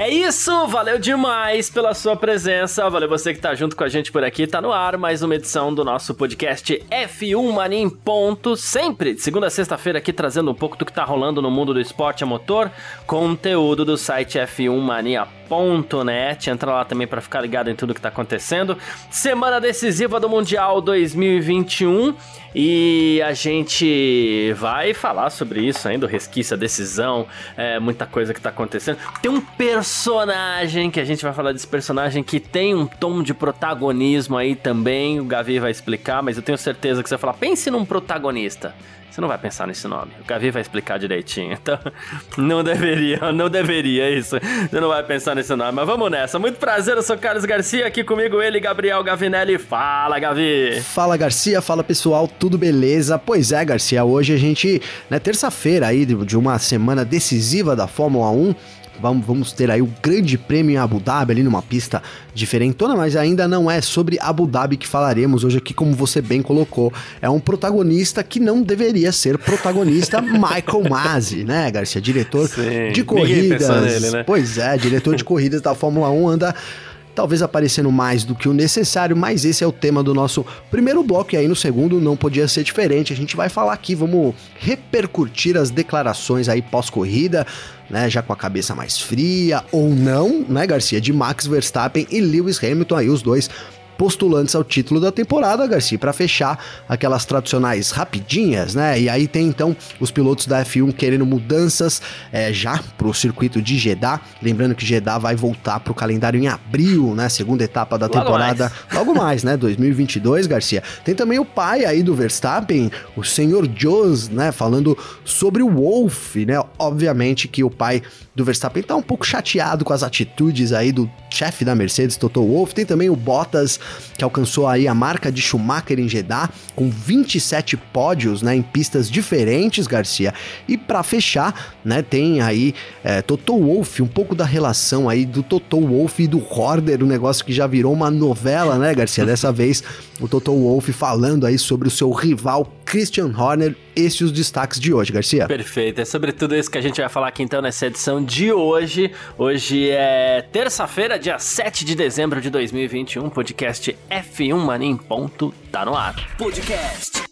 É isso, valeu demais pela sua presença, valeu você que tá junto com a gente por aqui, tá no ar mais uma edição do nosso podcast F1 Mania em ponto, sempre de segunda a sexta-feira aqui trazendo um pouco do que tá rolando no mundo do esporte a motor, conteúdo do site F1 Mania Net. Entra lá também para ficar ligado em tudo que tá acontecendo. Semana decisiva do Mundial 2021 e a gente vai falar sobre isso ainda, o resquício, a decisão, é, muita coisa que tá acontecendo. Tem um personagem que a gente vai falar desse personagem que tem um tom de protagonismo aí também. O Gavi vai explicar, mas eu tenho certeza que você vai falar: pense num protagonista. Você não vai pensar nesse nome. O Gavi vai explicar direitinho. Então, não deveria, não deveria isso. Você não vai pensar nesse nome. Mas vamos nessa. Muito prazer, eu sou Carlos Garcia. Aqui comigo ele, Gabriel Gavinelli. Fala, Gavi. Fala, Garcia. Fala, pessoal. Tudo beleza? Pois é, Garcia. Hoje a gente, né, terça-feira aí de uma semana decisiva da Fórmula 1, Vamos, vamos ter aí o grande prêmio em Abu Dhabi, ali numa pista diferentona, mas ainda não é sobre Abu Dhabi que falaremos hoje aqui, como você bem colocou. É um protagonista que não deveria ser protagonista, Michael Masi, né, Garcia? Diretor Sim, de corridas. Nele, né? Pois é, diretor de corridas da Fórmula 1 anda talvez aparecendo mais do que o necessário, mas esse é o tema do nosso primeiro bloco e aí no segundo não podia ser diferente. A gente vai falar aqui, vamos repercutir as declarações aí pós-corrida, né, já com a cabeça mais fria ou não, né, Garcia, de Max Verstappen e Lewis Hamilton aí os dois postulantes ao título da temporada, Garcia, para fechar aquelas tradicionais rapidinhas, né? E aí tem então os pilotos da F1 querendo mudanças é, já pro circuito de Jeddah, lembrando que Jeddah vai voltar pro calendário em abril, né? Segunda etapa da logo temporada, mais. logo mais, né? 2022, Garcia. Tem também o pai aí do Verstappen, o senhor Jones, né? Falando sobre o Wolf, né? Obviamente que o pai do Verstappen tá um pouco chateado com as atitudes aí do chefe da Mercedes, Toto Wolff. Tem também o Bottas, que alcançou aí a marca de Schumacher em Jeddah, com 27 pódios, né, em pistas diferentes, Garcia. E para fechar, né, tem aí é, Toto Wolff, um pouco da relação aí do Toto Wolff e do Horner, um negócio que já virou uma novela, né, Garcia? Dessa vez o Toto Wolff falando aí sobre o seu rival Christian Horner. Esses os destaques de hoje, Garcia. Perfeito, é sobre tudo isso que a gente vai falar aqui então nessa edição de hoje. Hoje é terça-feira, dia 7 de dezembro de 2021, podcast F1 Mania em ponto, tá no ar. Podcast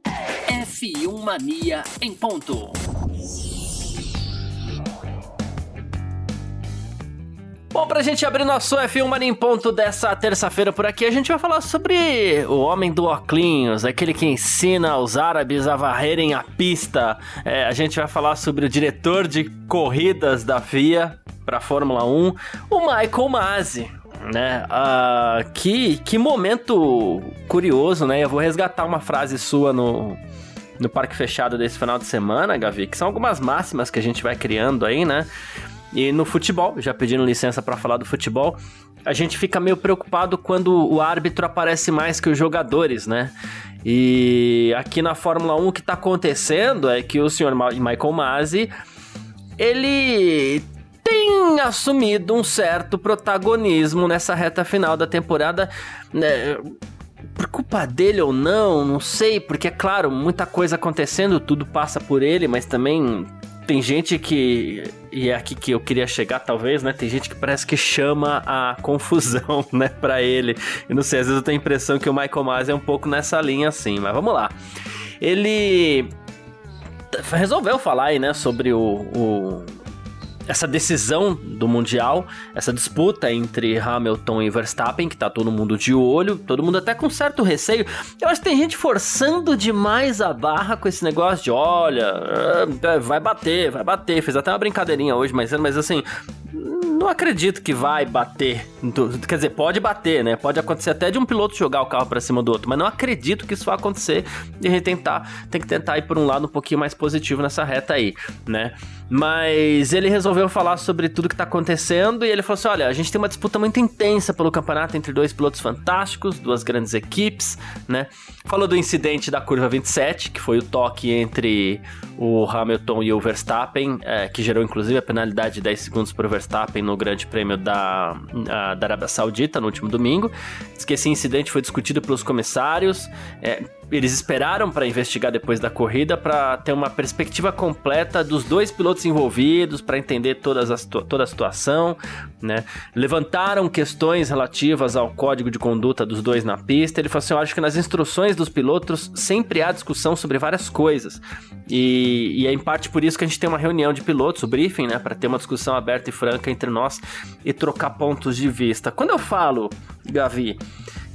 F1 Mania em ponto. Bom, pra gente abrir nosso F1 Mania em ponto dessa terça-feira por aqui, a gente vai falar sobre o homem do Oclinhos, aquele que ensina os árabes a varrerem a pista. É, a gente vai falar sobre o diretor de corridas da FIA para Fórmula 1, o Michael Masi. Né? Uh, que, que momento curioso, né? Eu vou resgatar uma frase sua no, no Parque Fechado desse final de semana, Gavi, que são algumas máximas que a gente vai criando aí, né? E no futebol, já pedindo licença para falar do futebol, a gente fica meio preocupado quando o árbitro aparece mais que os jogadores, né? E aqui na Fórmula 1 o que tá acontecendo é que o senhor Michael Masi, ele tem assumido um certo protagonismo nessa reta final da temporada, né? por culpa dele ou não, não sei, porque é claro, muita coisa acontecendo, tudo passa por ele, mas também tem gente que. E é aqui que eu queria chegar, talvez, né? Tem gente que parece que chama a confusão, né, pra ele. E não sei, às vezes eu tenho a impressão que o Michael Myers é um pouco nessa linha assim, mas vamos lá. Ele resolveu falar aí, né, sobre o, o essa decisão do Mundial, essa disputa entre Hamilton e Verstappen, que tá todo mundo de olho, todo mundo até com certo receio. Eu acho que tem gente forçando demais a barra com esse negócio de olha, é, vai bater, vai bater. Fez até uma brincadeirinha hoje, mas, mas assim, não acredito que vai bater. Quer dizer, pode bater, né? Pode acontecer até de um piloto jogar o carro para cima do outro, mas não acredito que isso vai acontecer. E a gente tentar, tem que tentar ir por um lado um pouquinho mais positivo nessa reta aí, né? Mas ele resolveu falar sobre tudo que tá acontecendo e ele falou assim: olha, a gente tem uma disputa muito intensa pelo campeonato entre dois pilotos fantásticos, duas grandes equipes, né? Falou do incidente da curva 27, que foi o toque entre o Hamilton e o Verstappen, é, que gerou inclusive a penalidade de 10 segundos para o Verstappen no Grande Prêmio da, a, da Arábia Saudita no último domingo. Diz que esse incidente foi discutido pelos comissários. É, eles esperaram para investigar depois da corrida para ter uma perspectiva completa dos dois pilotos envolvidos, para entender todas as, toda a situação, né? Levantaram questões relativas ao código de conduta dos dois na pista. Ele falou assim: Eu acho que nas instruções dos pilotos sempre há discussão sobre várias coisas. E, e é em parte por isso que a gente tem uma reunião de pilotos, o briefing, né? Para ter uma discussão aberta e franca entre nós e trocar pontos de vista. Quando eu falo, Gavi,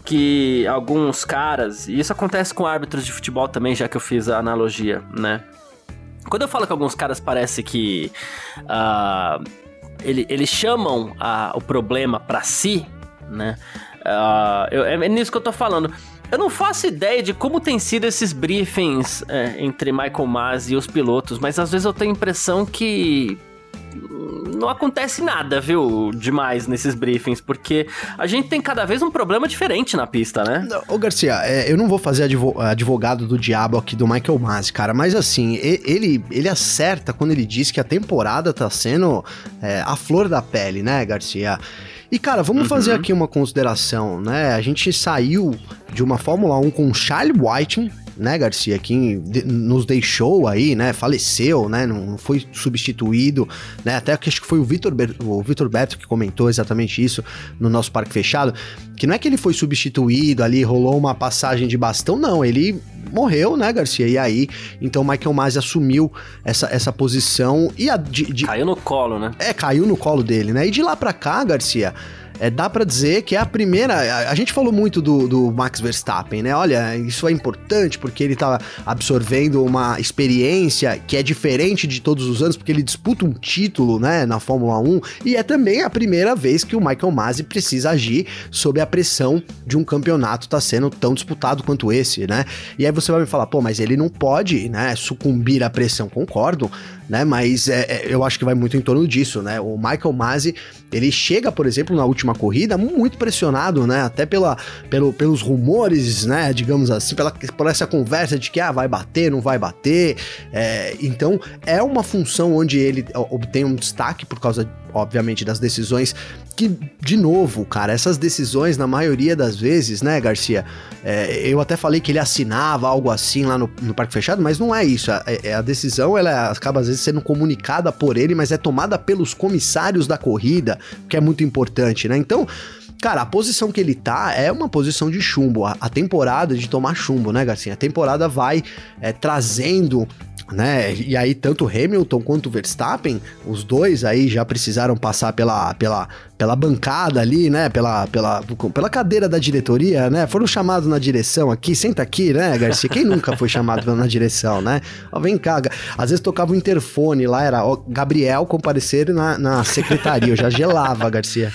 que alguns caras, e isso acontece com árbitros de futebol também, já que eu fiz a analogia, né? Quando eu falo que alguns caras parece que uh, ele, eles chamam uh, o problema para si, né? Uh, eu, é nisso que eu tô falando. Eu não faço ideia de como tem sido esses briefings é, entre Michael Masi e os pilotos, mas às vezes eu tenho a impressão que não acontece nada, viu, demais nesses briefings, porque a gente tem cada vez um problema diferente na pista, né? Ô, Garcia, é, eu não vou fazer advogado do diabo aqui do Michael Masi, cara, mas assim, ele, ele acerta quando ele diz que a temporada tá sendo é, a flor da pele, né, Garcia? E, cara, vamos uhum. fazer aqui uma consideração, né? A gente saiu de uma Fórmula 1 com Charlie Whiting, né, Garcia, que nos deixou aí, né, faleceu, né, não foi substituído, né, até que acho que foi o Vitor o Vitor Beto que comentou exatamente isso no nosso parque fechado, que não é que ele foi substituído ali, rolou uma passagem de bastão, não, ele morreu, né, Garcia, e aí, então Michael Masi assumiu essa, essa posição e a... De, de... Caiu no colo, né? É, caiu no colo dele, né, e de lá pra cá, Garcia é, dá para dizer que é a primeira. A, a, gente falou muito do, do Max Verstappen, né? Olha, isso é importante porque ele tá absorvendo uma experiência que é diferente de todos os anos, porque ele disputa um título, né, na Fórmula 1, e é também a primeira vez que o Michael Masi precisa agir sob a pressão de um campeonato tá sendo tão disputado quanto esse, né? E aí você vai me falar, pô, mas ele não pode, né, sucumbir à pressão, concordo, né? Mas é, é, eu acho que vai muito em torno disso, né? O Michael Masi, ele chega, por exemplo, na última corrida muito pressionado, né? Até pela, pelo, pelos rumores, né? Digamos assim, pela, por essa conversa de que ah, vai bater, não vai bater. É, então, é uma função onde ele obtém um destaque por causa obviamente, das decisões que, de novo, cara, essas decisões, na maioria das vezes, né, Garcia? É, eu até falei que ele assinava algo assim lá no, no Parque Fechado, mas não é isso. A, é, a decisão, ela acaba às vezes sendo comunicada por ele, mas é tomada pelos comissários da corrida, que é muito importante, né? Então, Cara, a posição que ele tá é uma posição de chumbo. A, a temporada de tomar chumbo, né, Garcia? A temporada vai é, trazendo né? E aí tanto Hamilton quanto Verstappen, os dois aí já precisaram passar pela, pela, pela bancada ali, né? Pela, pela, pela cadeira da diretoria, né? Foram chamados na direção aqui, senta aqui, né, Garcia? Quem nunca foi chamado na direção, né? Ó, vem cá, às vezes tocava o interfone lá, era ó, Gabriel comparecer na, na secretaria, eu já gelava, Garcia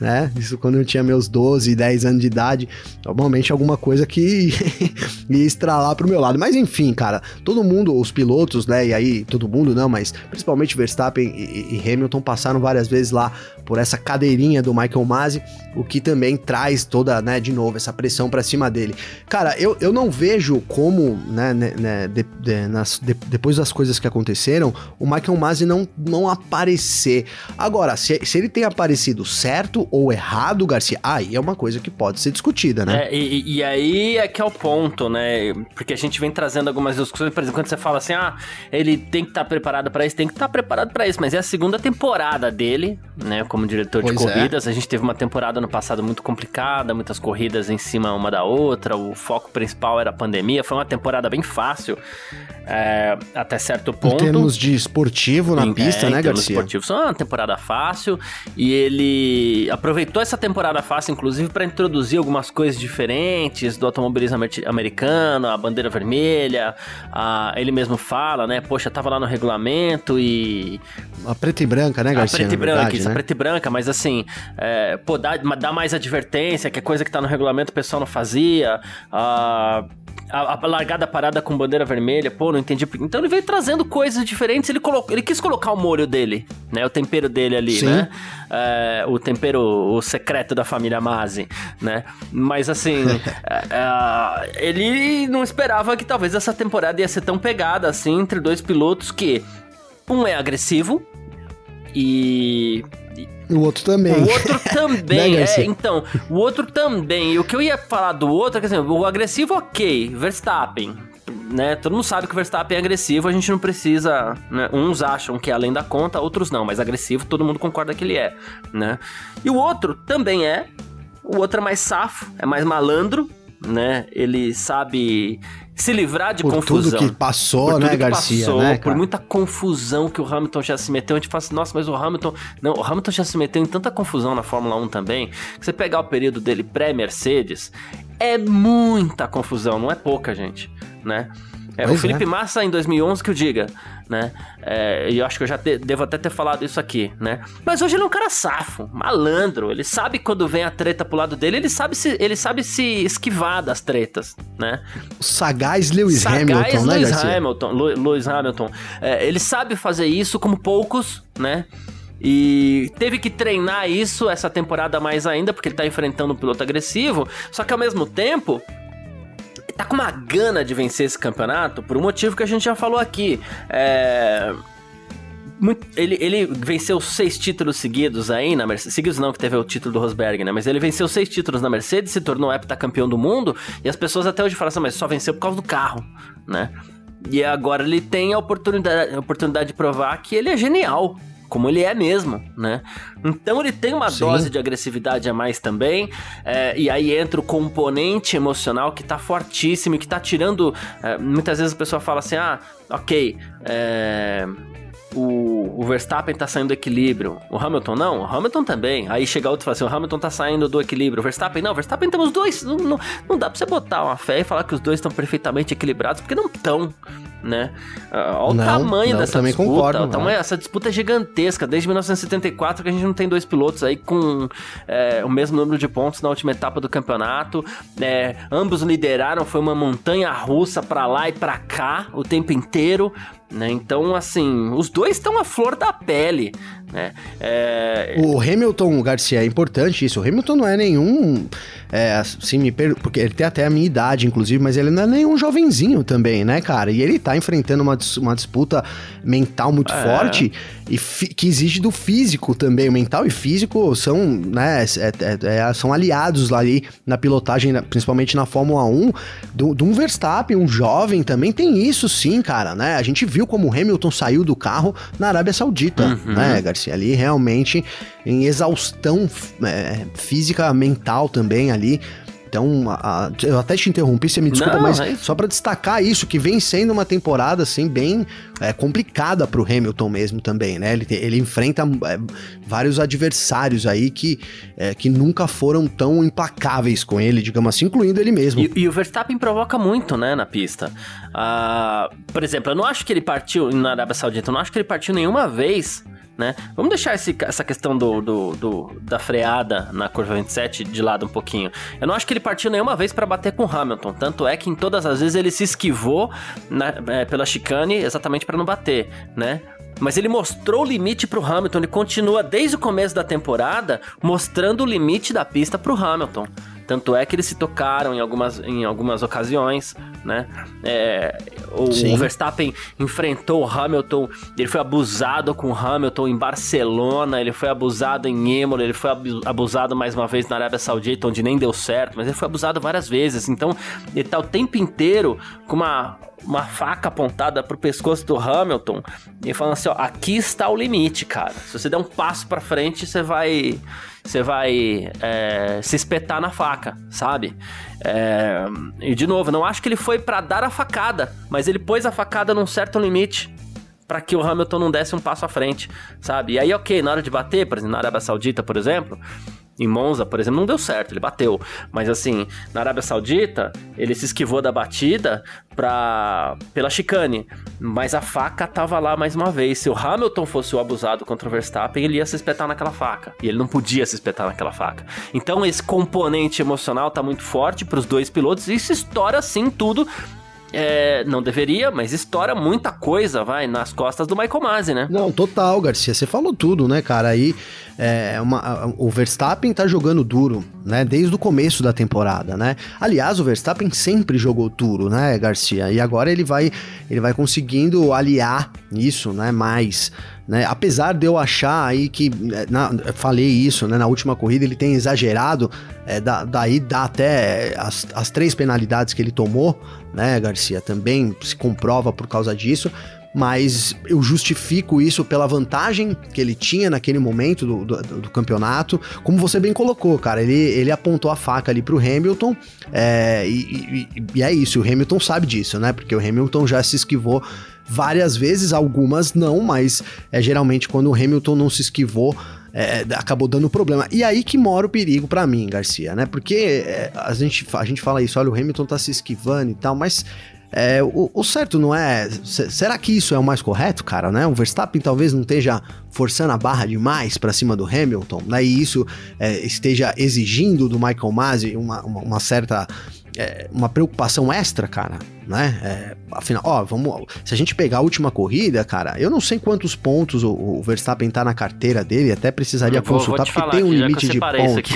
né? Isso quando eu tinha meus 12, 10 anos de idade. Normalmente alguma coisa que ia estralar pro meu lado. Mas enfim, cara, todo mundo, os pilotos, né? E aí, todo mundo não, mas principalmente Verstappen e, e Hamilton passaram várias vezes lá por essa cadeirinha do Michael Masi, o que também traz toda, né, de novo, essa pressão para cima dele. Cara, eu, eu não vejo como, né, né, né de, de, nas, de, depois das coisas que aconteceram, o Michael Masi não, não aparecer. Agora, se, se ele tem aparecido certo ou errado, Garcia, aí é uma coisa que pode ser discutida, né? É, e, e, aí é que é o ponto, né? Porque a gente vem trazendo algumas discussões, por exemplo, quando você fala assim, ah, ele tem que estar tá preparado para isso, tem que estar tá preparado para isso, mas é a segunda temporada dele, né, como diretor pois de é. corridas. É. A gente teve uma temporada no passado muito complicada, muitas corridas em cima uma da outra, o foco principal era a pandemia, foi uma temporada bem fácil é, até certo ponto. Em termos de esportivo na em, pista, é, né, Garcia? esportivo, foi uma temporada fácil e ele aproveitou essa temporada fácil, inclusive, para introduzir algumas coisas diferentes do automobilismo americano, a bandeira vermelha, a, ele mesmo fala, né, poxa, tava lá no regulamento e... A preta e branca, né, Garcia? A preta e branca, verdade, isso, né? a preta e branca, mas assim, é, pô, dá, dá mais advertência, que é coisa que tá no regulamento o pessoal não fazia, a a, a, largada parada com bandeira vermelha, pô, não entendi. Então ele veio trazendo coisas diferentes, ele, colocou, ele quis colocar o molho dele, né? O tempero dele ali, Sim. né? É, o tempero, o secreto da família Masi, né? Mas assim, é, é, ele não esperava que talvez essa temporada ia ser tão pegada assim entre dois pilotos que um é agressivo e o outro também. O outro também, né, é, então, o outro também. E o que eu ia falar do outro é que, assim, o agressivo, ok, Verstappen, né? Todo mundo sabe que o Verstappen é agressivo, a gente não precisa, né? Uns acham que é além da conta, outros não, mas agressivo todo mundo concorda que ele é, né? E o outro também é, o outro é mais safo, é mais malandro, né? Ele sabe se livrar de por confusão. Tudo que passou, tudo né, que Garcia? Passou, né, por muita confusão que o Hamilton já se meteu. A gente fala assim, nossa, mas o Hamilton. Não, o Hamilton já se meteu em tanta confusão na Fórmula 1 também. Que você pegar o período dele pré-Mercedes, é muita confusão, não é pouca, gente, né? É, o Felipe é. Massa em 2011 que eu diga, né? É, e eu acho que eu já te, devo até ter falado isso aqui, né? Mas hoje ele é um cara safo, malandro. Ele sabe quando vem a treta pro lado dele, ele sabe se, ele sabe se esquivar das tretas, né? O sagaz Lewis sagaz Hamilton, né, Lewis Garcia? Hamilton, Lewis Hamilton. É, ele sabe fazer isso como poucos, né? E teve que treinar isso essa temporada mais ainda, porque ele tá enfrentando um piloto agressivo. Só que ao mesmo tempo, tá com uma gana de vencer esse campeonato por um motivo que a gente já falou aqui. É. Ele, ele venceu seis títulos seguidos aí na Mercedes. Seguidos não, que teve o título do Rosberg, né? Mas ele venceu seis títulos na Mercedes, se tornou heptacampeão do mundo. E as pessoas até hoje falam assim, mas só venceu por causa do carro, né? E agora ele tem a oportunidade, a oportunidade de provar que ele é genial, como ele é mesmo, né? Então ele tem uma Sim. dose de agressividade a mais também, é, e aí entra o componente emocional que tá fortíssimo e que tá tirando. É, muitas vezes a pessoa fala assim: ah, ok, é, o, o, Verstappen tá saindo do equilíbrio. O Hamilton não? O Hamilton também. Aí chega outro e fala assim: o Hamilton tá saindo do equilíbrio. O Verstappen não. O Verstappen temos dois. Não, não, não dá pra você botar uma fé e falar que os dois estão perfeitamente equilibrados, porque não estão né? Ah, olha o não, tamanho não, dessa disputa. Concordo, o tamanho, essa disputa é gigantesca. Desde 1974 que a gente não tem dois pilotos aí com é, o mesmo número de pontos na última etapa do campeonato. É, ambos lideraram, foi uma montanha russa para lá e para cá o tempo inteiro. Né? Então, assim, os dois estão à flor da pele. Né? É... O Hamilton, Garcia, é importante isso. O Hamilton não é nenhum. É, assim, me per... Porque ele tem até a minha idade, inclusive, mas ele não é nenhum jovenzinho também, né, cara? E ele tá enfrentando uma, uma disputa mental muito é. forte e que exige do físico também. O mental e físico são, né, é, é, é são aliados lá ali na pilotagem, principalmente na Fórmula 1, de um Verstappen, um jovem também tem isso sim, cara, né? A gente viu como o Hamilton saiu do carro na Arábia Saudita, uhum. né, Garcia? Ali realmente em exaustão é, física, mental também ali. Então, a, a, eu até te interrompi, você me desculpa, Não, mas é só para destacar isso, que vem sendo uma temporada, assim, bem é, complicada pro Hamilton mesmo também, né? Ele, ele enfrenta é, vários adversários aí que, é, que nunca foram tão implacáveis com ele, digamos assim, incluindo ele mesmo. E, e o Verstappen provoca muito, né, na pista. Uh, por exemplo, eu não acho que ele partiu na Arábia Saudita, eu não acho que ele partiu nenhuma vez né? Vamos deixar esse, essa questão do, do, do, da freada na curva 27 de lado um pouquinho. Eu não acho que ele partiu nenhuma vez para bater com o Hamilton, tanto é que em todas as vezes ele se esquivou na, é, pela chicane exatamente para não bater, né? Mas ele mostrou o limite pro Hamilton, ele continua desde o começo da temporada mostrando o limite da pista pro Hamilton. Tanto é que eles se tocaram em algumas, em algumas ocasiões, né? É, o, o, Verstappen enfrentou o Hamilton, ele foi abusado com o Hamilton em Barcelona, ele foi abusado em Imola, ele foi abusado mais uma vez na Arábia Saudita, onde nem deu certo, mas ele foi abusado várias vezes. Então, ele tá o tempo inteiro com uma uma faca apontada pro pescoço do Hamilton e falando assim, ó, aqui está o limite, cara. Se você der um passo para frente, você vai você vai é, se espetar na faca, sabe? É, e de novo, não acho que ele foi para dar a facada, mas ele pôs a facada num certo limite para que o Hamilton não desse um passo à frente, sabe? E aí, ok, na hora de bater, por exemplo, na Arábia Saudita, por exemplo, Em Monza, por exemplo, não deu certo, ele bateu. Mas assim, na Arábia Saudita, ele se esquivou da batida pra, pela chicane. Mas a faca tava lá mais uma vez. Se o Hamilton fosse o abusado contra o Verstappen, ele ia se espetar naquela faca. E ele não podia se espetar naquela faca. Então esse componente emocional tá muito forte para os dois pilotos. E isso estoura sim tudo é, não deveria, mas estoura muita coisa, vai, nas costas do Michael Masi, né? Não, total, Garcia. Você falou tudo, né, cara? Aí é, uma, o Verstappen tá jogando duro, né? Desde o começo da temporada, né? Aliás, o Verstappen sempre jogou duro, né, Garcia? E agora ele vai, ele vai conseguindo aliar isso, né? Mais. Né? Apesar de eu achar aí que, né, na, falei isso, né? Na última corrida ele tem exagerado, é, da, daí dá até as, as três penalidades que ele tomou, né, Garcia? Também se comprova por causa disso mas eu justifico isso pela vantagem que ele tinha naquele momento do, do, do, campeonato. Como você bem colocou, cara, ele, ele apontou a faca ali pro Hamilton, é, e, e, e, é isso, o Hamilton sabe disso, né? Porque o Hamilton já se esquivou várias vezes, algumas não, mas é geralmente quando o Hamilton não se esquivou, é, acabou dando problema. E aí que mora o perigo para mim, Garcia, né? Porque é, a, gente, a gente fala isso, olha, o Hamilton tá se esquivando e tal, mas é, o, o, certo não é. Será que isso é o mais correto, cara, né? O Verstappen talvez não esteja forçando a barra demais para cima do Hamilton, né? E isso é, esteja exigindo do Michael Masi uma, uma, uma certa é, uma preocupação extra, cara, né? É, afinal, ó, vamos. Se a gente pegar a última corrida, cara, eu não sei quantos pontos o, o Verstappen tá na carteira dele, até precisaria vou, consultar, vou porque tem um limite de pontos.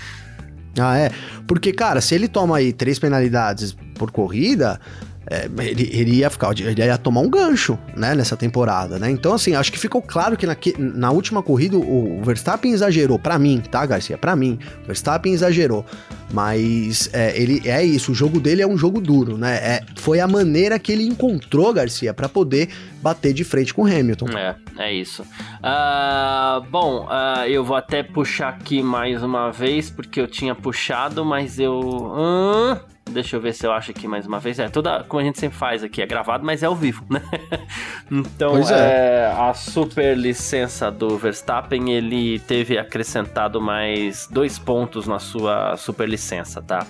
ah, é. Porque, cara, se ele toma aí três penalidades por corrida, é, ele, ele, ia ficar, ele ia tomar um gancho, né, nessa temporada, né? Então, assim, acho que ficou claro que na, na última corrida o, Verstappen exagerou, para mim, tá, Garcia? Para mim, o Verstappen exagerou, mas é, ele é isso, o jogo dele é um jogo duro, né? É, foi a maneira que ele encontrou, Garcia, para poder bater de frente com o Hamilton. É, é isso. Uh, bom, uh, eu vou até puxar aqui mais uma vez, porque eu tinha puxado, mas eu. Uh... Deixa eu ver se eu acho aqui mais uma vez. É, toda, como a gente sempre faz aqui, é gravado, mas é ao vivo, né? então, é. É, a super licença do Verstappen, ele teve acrescentado mais dois pontos na sua super licença, tá?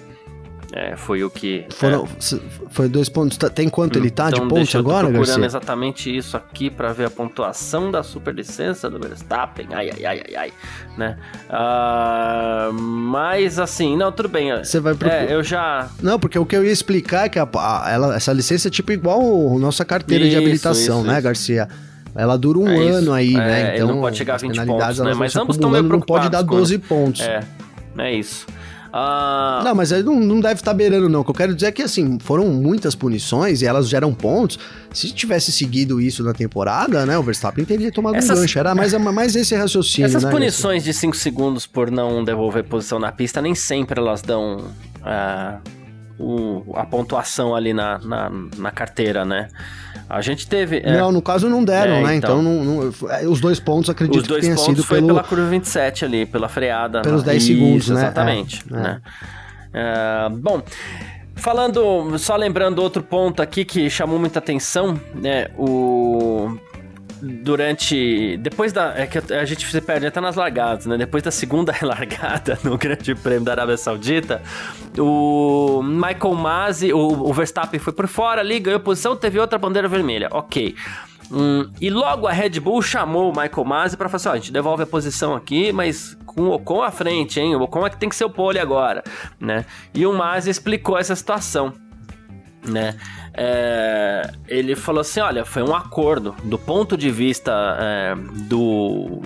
É, foi o que. Foram, é. Foi dois pontos. Tá, tem quanto ele tá então, de pontos agora, Garcia? procurando exatamente isso aqui para ver a pontuação da superlicença do Verstappen. Ai, ai, ai, ai, ai. Né? Uh, mas assim, não, tudo bem. Você vai procurar. É, eu já. Não, porque o que eu ia explicar é que a, a, ela, essa licença é tipo igual a nossa carteira isso, de habilitação, isso, né, isso. Garcia? Ela dura um é ano aí, né? É, então, não pode chegar a 20 pontos, né? Mas ambos estão meio preocupados. Não pode dar 12 quando... pontos. É, é isso. Uh... Não, mas aí não, não deve estar tá beirando, não. O que eu quero dizer é que, assim, foram muitas punições e elas geram pontos. Se tivesse seguido isso na temporada, né, o Verstappen teria tomado Essas... um gancho. Era mais, mais esse raciocínio, Essas né, punições de 5 segundos por não devolver posição na pista, nem sempre elas dão... Uh o, a pontuação ali na, na, na, carteira, né? A gente teve. É... Não, no caso não deram, é, né? Então, então não, não, é, os dois pontos acredito os dois que tenha pontos sido foi pelo... pela curva 27 ali, pela freada. Pelos 10 Isso, segundos, né? Exatamente. É, né? É, bom. Falando, só lembrando outro ponto aqui que chamou muita atenção, né? O durante. Depois da. É que a gente se perde até nas largadas, né? Depois da segunda largada no Grande Prêmio da Arábia Saudita, o Michael Masi, o, o Verstappen foi por fora ali, ganhou posição, teve outra bandeira vermelha. Ok. Hum, e logo a Red Bull chamou o Michael Masi para falar assim: ó, a gente devolve a posição aqui, mas com o Ocon à frente, hein? O Ocon é que tem que ser o pole agora, né? E o Masi explicou essa situação, né? é, ele falou assim: olha, foi um acordo. Do ponto de vista é, do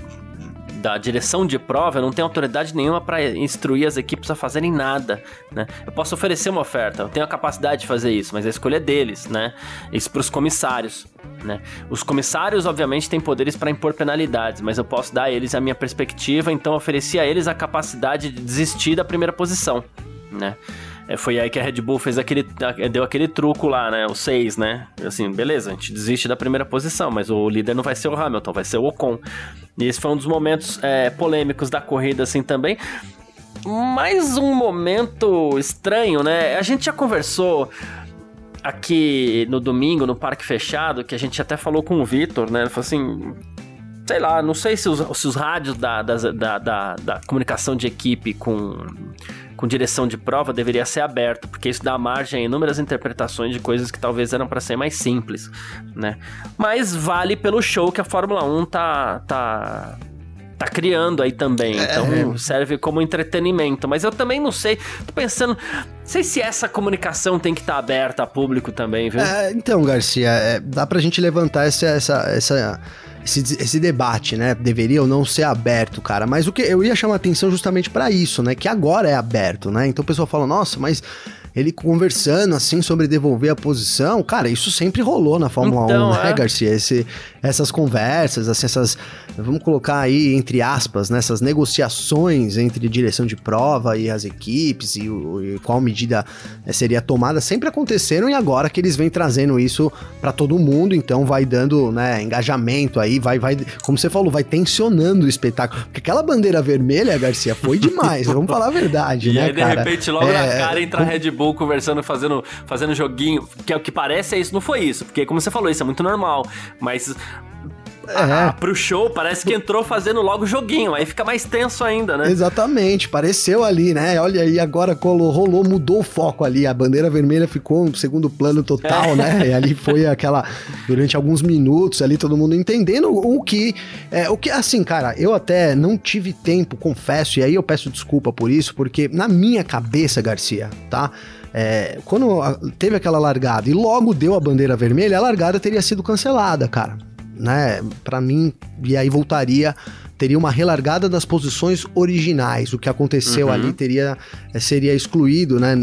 da direção de prova, eu não tenho autoridade nenhuma para instruir as equipes a fazerem nada, né? Eu posso oferecer uma oferta, eu tenho a capacidade de fazer isso, mas a escolha é deles, né? Isso para os comissários, né? Os comissários, obviamente, têm poderes para impor penalidades, mas eu posso dar a eles a minha perspectiva, então ofereci a eles a capacidade de desistir da primeira posição, né? É, foi aí que a Red Bull fez aquele, deu aquele truco lá, né? O 6, né? Assim, beleza, a gente desiste da primeira posição, mas o líder não vai ser o Hamilton, vai ser o Ocon. E esse foi um dos momentos é, polêmicos da corrida, assim, também. Mais um momento estranho, né? A gente já conversou aqui no domingo, no Parque Fechado, que a gente até falou com o Vitor, né? Ele falou assim: sei lá, não sei se os, se os rádios da, da, da, da, da comunicação de equipe com com direção de prova deveria ser aberto, porque isso dá margem a inúmeras interpretações de coisas que talvez eram para ser mais simples, né? Mas vale pelo show que a Fórmula 1 tá tá tá criando aí também. É. Então serve como entretenimento. Mas eu também não sei. Tô pensando. Não sei se essa comunicação tem que estar tá aberta a público também, viu? É, então, Garcia, é, dá pra gente levantar essa, essa, essa, esse, esse debate, né? Deveria ou não ser aberto, cara. Mas o que eu ia chamar atenção justamente para isso, né? Que agora é aberto, né? Então o pessoal fala, nossa, mas ele conversando assim sobre devolver a posição, cara, isso sempre rolou na Fórmula então, 1, né, é. Garcia? Esse, essas conversas, assim, essas, vamos colocar aí entre aspas, nessas né, negociações entre direção de prova e as equipes e, e qual medida eh, seria tomada, sempre aconteceram e agora que eles vêm trazendo isso para todo mundo, então vai dando, né, engajamento aí, vai, vai, como você falou, vai tensionando o espetáculo. Porque aquela bandeira vermelha, Garcia, foi demais, vamos falar a verdade, e né, aí, de cara? repente, logo é, na cara entra a Red Bull conversando, fazendo, fazendo joguinho, que é o que parece é isso, não foi isso, porque como você falou, isso é muito normal, mas é. pro show, parece que entrou fazendo logo joguinho, aí fica mais tenso ainda, né? Exatamente, pareceu ali, né? Olha aí, agora rolou, mudou o foco ali, a bandeira vermelha ficou no segundo plano total, é. né? E ali foi aquela, durante alguns minutos ali, todo mundo entendendo o que, é, o que, assim, cara, eu até não tive tempo, confesso, e aí eu peço desculpa por isso, porque na minha cabeça, Garcia, tá? É, quando teve aquela largada e logo deu a bandeira vermelha, a largada teria sido cancelada, cara né? Para mim, e aí voltaria teria uma relargada das posições originais. O que aconteceu uhum. ali teria eh, seria excluído, né?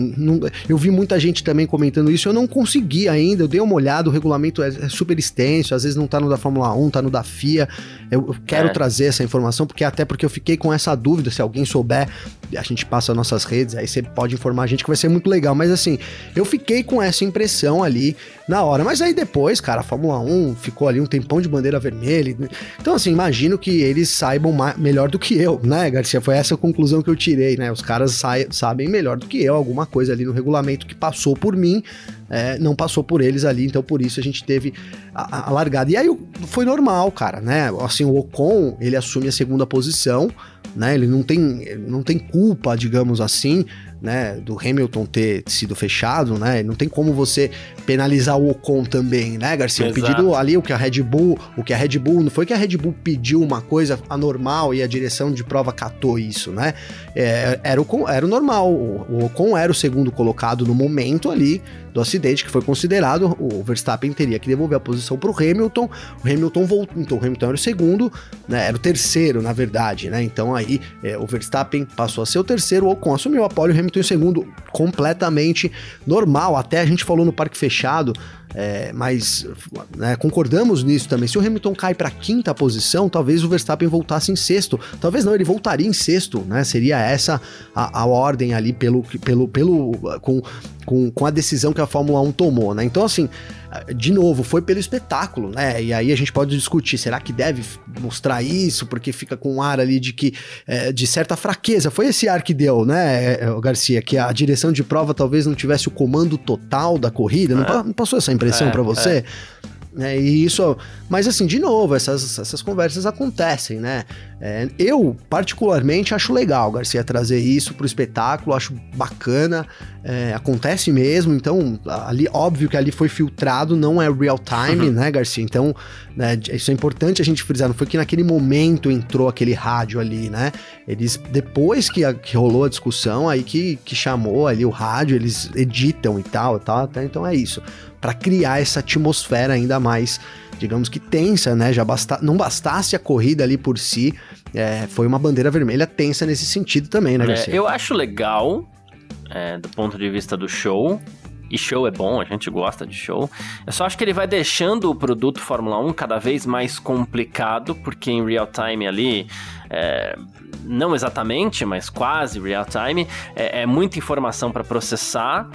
Eu vi muita gente também comentando isso. Eu não consegui ainda. Eu dei uma olhada. O regulamento é, é super extenso. Às vezes não tá no da Fórmula 1, tá no da FIA. Eu, eu quero é. trazer essa informação porque até porque eu fiquei com essa dúvida. Se alguém souber, a gente passa nossas redes. Aí você pode informar a gente que vai ser muito legal. Mas assim, eu fiquei com essa impressão ali na hora. Mas aí depois, cara, a Fórmula 1 ficou ali um tempão de bandeira vermelha. Então assim, imagino que eles saibam melhor do que eu, né, Garcia? Foi essa a conclusão que eu tirei, né? Os caras sabem melhor do que eu alguma coisa ali no regulamento que passou por mim, é, não passou por eles ali, então por isso a gente teve a, a largada. E aí foi normal, cara, né? Assim, o Ocon, ele assume a segunda posição, né? Ele não tem, não tem culpa, digamos assim, né, do Hamilton ter sido fechado, né? Não tem como você penalizar o Ocon também, né, Garcia? Exato. O pedido ali, o que a Red Bull, o que a Red Bull, não foi que a Red Bull pediu uma coisa anormal e a direção de prova catou isso, né? É, era, o, era o normal. O, Ocon era o segundo colocado no momento ali do acidente, que foi considerado. O Verstappen teria que devolver a posição para o Hamilton. O Hamilton voltou. Então, o Hamilton era o segundo, né? Era o terceiro, na verdade, né? Então aí é, o Verstappen passou a ser o terceiro, o Ocon assumiu a pole, o Hamilton em segundo, completamente normal. Até a gente falou no parque fechado é, mas né, concordamos nisso também. Se o Hamilton cai para quinta posição, talvez o Verstappen voltasse em sexto. Talvez não, ele voltaria em sexto, né? Seria essa a, a ordem ali pelo, pelo, pelo com, com, com a decisão que a Fórmula 1 tomou, né? Então, assim, de novo, foi pelo espetáculo, né? E aí a gente pode discutir, será que deve mostrar isso? Porque fica com um ar ali de que, é, de certa fraqueza. Foi esse ar que deu, né, é, Garcia? Que a direção de prova talvez não tivesse o comando total da corrida. É. Não, não, passou essa impressão é, para você? É. É, e isso, mas assim, de novo, essas, essas conversas acontecem, né? É, eu, particularmente, acho legal, Garcia, trazer isso pro espetáculo, acho bacana, é, acontece mesmo, então, ali, óbvio que ali foi filtrado, não é real time, uhum. né, Garcia? Então, né, isso é importante a gente frisar, não foi que naquele momento entrou aquele rádio ali, né? Eles, depois que, a, que rolou a discussão, aí que, que chamou ali o rádio, eles editam e tal, tal, tal então é isso para criar essa atmosfera ainda mais, digamos que tensa, né? Já basta, não bastasse a corrida ali por si, é, foi uma bandeira vermelha tensa nesse sentido também, né, Garcia? É, eu acho legal, é, do ponto de vista do show, e show é bom, a gente gosta de show. Eu só acho que ele vai deixando o produto Fórmula 1 cada vez mais complicado, porque em real time ali, é, não exatamente, mas quase real time, é, é muita informação para processar.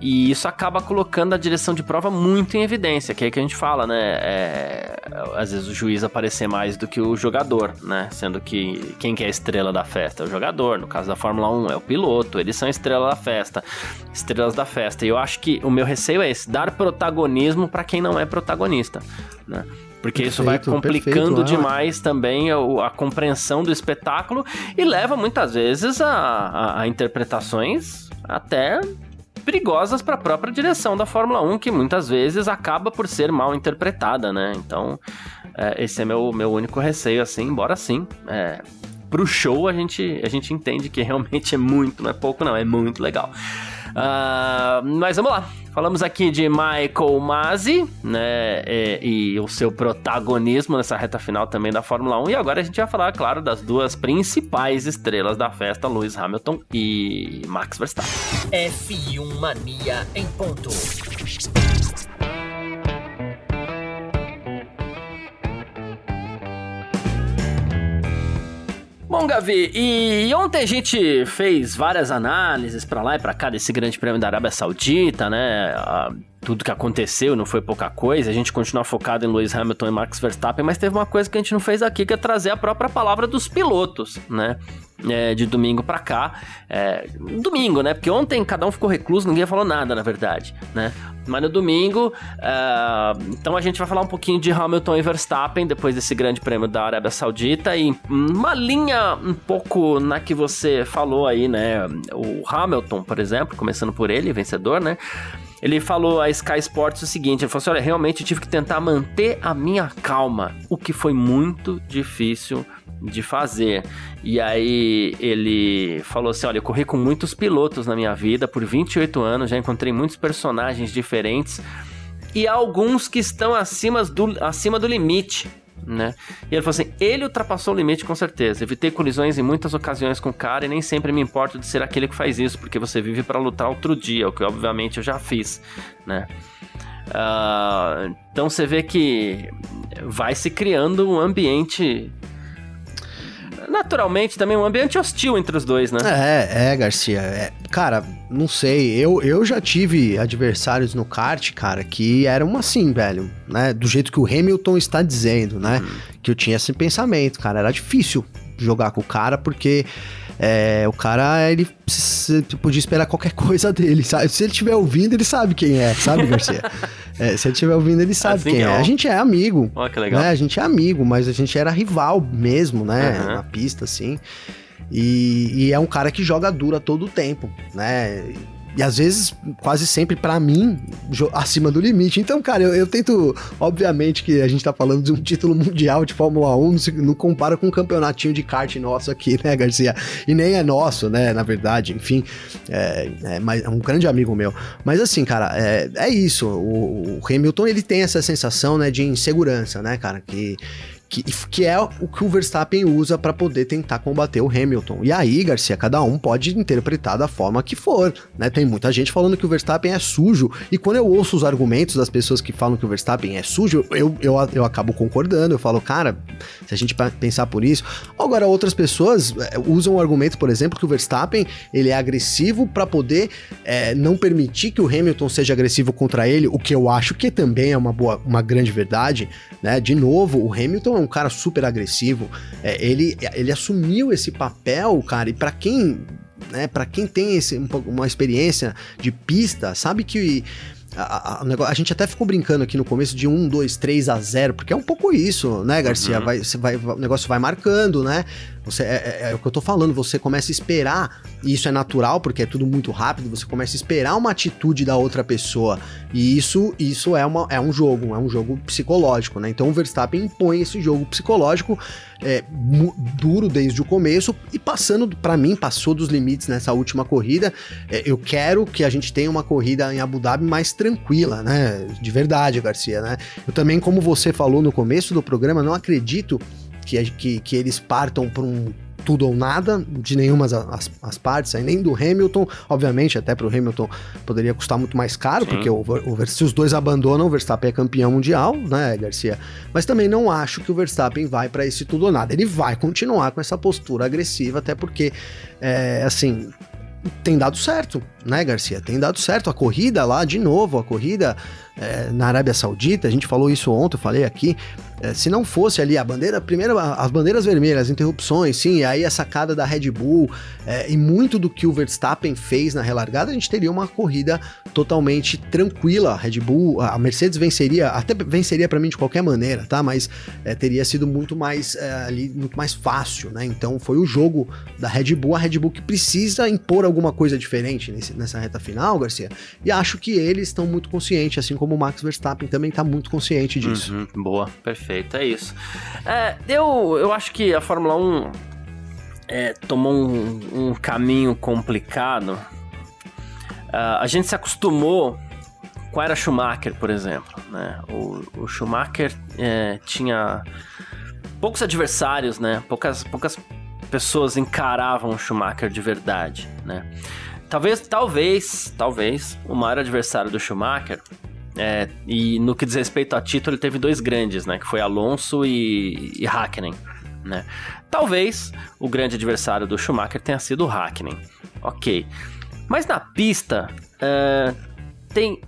E isso acaba colocando a direção de prova muito em evidência, que é que a gente fala, né? É, às vezes o juiz aparecer mais do que o jogador, né? Sendo que quem que é a estrela da festa? É o jogador. No caso da Fórmula 1, é o piloto. Eles são a estrela da festa. Estrelas da festa. E eu acho que o meu receio é esse: dar protagonismo para quem não é protagonista, né? Porque perfeito, isso vai complicando perfeito, demais também a, a, compreensão do espetáculo e leva muitas vezes a, a, a interpretações até perigosas para a própria direção da Fórmula 1, que muitas vezes acaba por ser mal interpretada, né? Então, é, esse é meu, meu único receio, assim, embora sim. É, pro show a gente, a gente entende que realmente é muito, não é pouco, não, é muito legal. Uh, mas vamos lá. Falamos aqui de Michael Masi, né? E, e, o seu protagonismo nessa reta final também da Fórmula 1. E agora a gente vai falar, claro, das duas principais estrelas da festa, Lewis Hamilton e Max Verstappen. F1 Mania em ponto. Bom, Gavi, e ontem a gente fez várias análises para lá e para cá desse grande prêmio da Arábia Saudita, né? Tudo que aconteceu, não foi pouca coisa. A gente continua focado em Lewis Hamilton e Max Verstappen, mas teve uma coisa que a gente não fez aqui, que é trazer a própria palavra dos pilotos, né? É, de domingo para cá. É, domingo, né? Porque ontem cada um ficou recluso, ninguém falou nada, na verdade, né? Mas no domingo, uh, então a gente vai falar um pouquinho de Hamilton e Verstappen depois desse grande prêmio da Arábia Saudita e uma linha um pouco na que você falou aí, né? O Hamilton, por exemplo, começando por ele, vencedor, né? Ele falou a Sky Sports o seguinte: ele falou assim, olha, realmente tive que tentar manter a minha calma, o que foi muito difícil de fazer. E aí ele falou assim: Olha, eu corri com muitos pilotos na minha vida por 28 anos, já encontrei muitos personagens diferentes e alguns que estão acima do, acima do limite. Né? E ele falou assim: ele ultrapassou o limite com certeza. Evitei colisões em muitas ocasiões com o cara e nem sempre me importo de ser aquele que faz isso, porque você vive para lutar outro dia, o que obviamente eu já fiz, né? Uh, então você vê que vai se criando um ambiente naturalmente também um ambiente hostil entre os dois, né? É, é, Garcia. É, cara, não sei. Eu, eu já tive adversários no kart, cara, que eram assim, velho, né? Do jeito que o Hamilton está dizendo, né? Uhum. Que eu tinha esse pensamento, cara. Era difícil jogar com o cara porque é, o cara, ele podia esperar qualquer coisa dele, sabe? Se ele estiver ouvindo, ele sabe quem é, sabe, Garcia? É, se ele estiver ouvindo, ele sabe assim quem é. é. A gente é amigo. Olha que legal. Né? A gente é amigo, mas a gente era rival mesmo, né? Uhum. Na pista, assim. E, e, é um cara que joga dura todo o tempo, né? E às vezes, quase sempre, para mim, acima do limite. Então, cara, eu, eu, tento. Obviamente que a gente tá falando de um título mundial de Fórmula 1, não, se, não compara com um campeonatinho de kart nosso aqui, né, Garcia? E nem é nosso, né, na verdade, enfim. É, é, é um grande amigo meu. Mas assim, cara, é, é isso. O, o Hamilton, ele tem essa sensação, né, de insegurança, né, cara? Que que, que é o que o Verstappen usa para poder tentar combater o Hamilton. E aí, Garcia, cada um pode interpretar da forma que for, né? Tem muita gente falando que o Verstappen é sujo, e quando eu ouço os argumentos das pessoas que falam que o Verstappen é sujo, eu, eu, eu acabo concordando, eu falo, cara, se a gente pensar por isso. Agora, outras pessoas é, usam o argumento, por exemplo, que o Verstappen ele é agressivo para poder é, não permitir que o Hamilton seja agressivo contra ele, o que eu acho que também é uma boa, uma grande verdade, né? De novo, o Hamilton é um cara super agressivo. É, ele, ele assumiu esse papel, cara, e para quem né, para quem tem esse, uma experiência de pista, sabe que a, a, a, gente até ficou brincando aqui no começo de 1, 2, 3 a 0, porque é um pouco isso, né, Garcia? Uhum. Vai, vai, o negócio vai marcando, né? Você, é, é, é, o que eu tô falando, você começa a esperar, e isso é natural, porque é tudo muito rápido, você começa a esperar uma atitude da outra pessoa. E isso, isso é, uma, é um jogo, é um jogo psicológico, né? Então o Verstappen impõe esse jogo psicológico é, duro desde o começo e passando, para mim, passou dos limites nessa última corrida. É, eu quero que a gente tenha uma corrida em Abu Dhabi mais tranquila, né? De verdade, Garcia, né? Eu também, como você falou no começo do programa, não acredito que, que, que eles partam para um tudo ou nada de nenhuma as, as partes, aí, nem do Hamilton, obviamente, até para o Hamilton poderia custar muito mais caro, Sim. porque o, o, se os dois abandonam, o Verstappen é campeão mundial, né, Garcia? Mas também não acho que o Verstappen vai para esse tudo ou nada. Ele vai continuar com essa postura agressiva, até porque, é, assim, tem dado certo, né, Garcia? Tem dado certo. A corrida lá, de novo, a corrida é, na Arábia Saudita, a gente falou isso ontem, eu falei aqui, é, se não fosse ali a bandeira, primeiro as bandeiras vermelhas, as interrupções, sim, e aí a sacada da Red Bull é, e muito do que o Verstappen fez na relargada, a gente teria uma corrida totalmente tranquila. A Red Bull, a Mercedes venceria, até venceria para mim de qualquer maneira, tá? Mas é, teria sido muito mais é, ali, muito mais fácil, né? Então foi o jogo da Red Bull, a Red Bull que precisa impor alguma coisa diferente nesse, nessa reta final, Garcia. E acho que eles estão muito conscientes, assim como o Max Verstappen também está muito consciente disso. Uhum, boa, perfeito, é isso. É, eu, eu acho que a Fórmula 1 é, tomou um, um, caminho complicado. Uh, a gente se acostumou com a era Schumacher, por exemplo. Né? O, o Schumacher é, tinha poucos adversários, né? Poucas, poucas pessoas encaravam o Schumacher de verdade, né? Talvez, talvez, talvez o maior adversário do Schumacher é, e no que diz respeito a título, ele teve dois grandes, né? Que foi Alonso e, e Hakkinen, né? Talvez o grande adversário do Schumacher tenha sido o Hakkinen. Ok. Mas na pista, uh, tem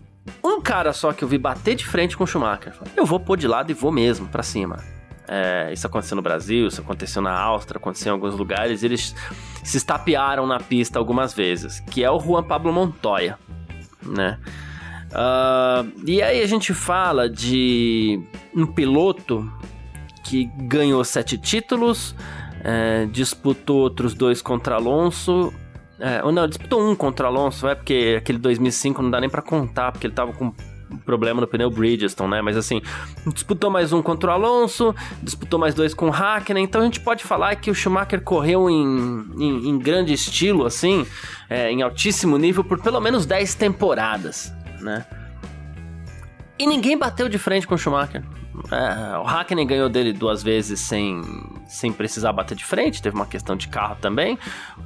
um cara só que eu vi bater de frente com o Schumacher. Eu vou pôr de lado e vou mesmo, para cima. É, isso aconteceu no Brasil, isso aconteceu na Áustria, aconteceu em alguns lugares. Eles se estapearam na pista algumas vezes, que é o Juan Pablo Montoya, né? Uh, e aí a gente fala de um piloto que ganhou sete títulos, é, disputou outros dois contra Alonso. É, ou não, disputou um contra Alonso, é porque aquele 2005 não dá nem para contar, porque ele tava com problema no pneu Bridgestone, né? Mas assim, disputou mais um contra o Alonso, disputou mais dois com o Hakkinen, então a gente pode falar que o Schumacher correu em, em, em grande estilo, assim, é, em altíssimo nível por pelo menos 10 temporadas né? E ninguém bateu de frente com o Schumacher. É, o Hakkinen ganhou dele duas vezes sem, sem precisar bater de frente, teve uma questão de carro também.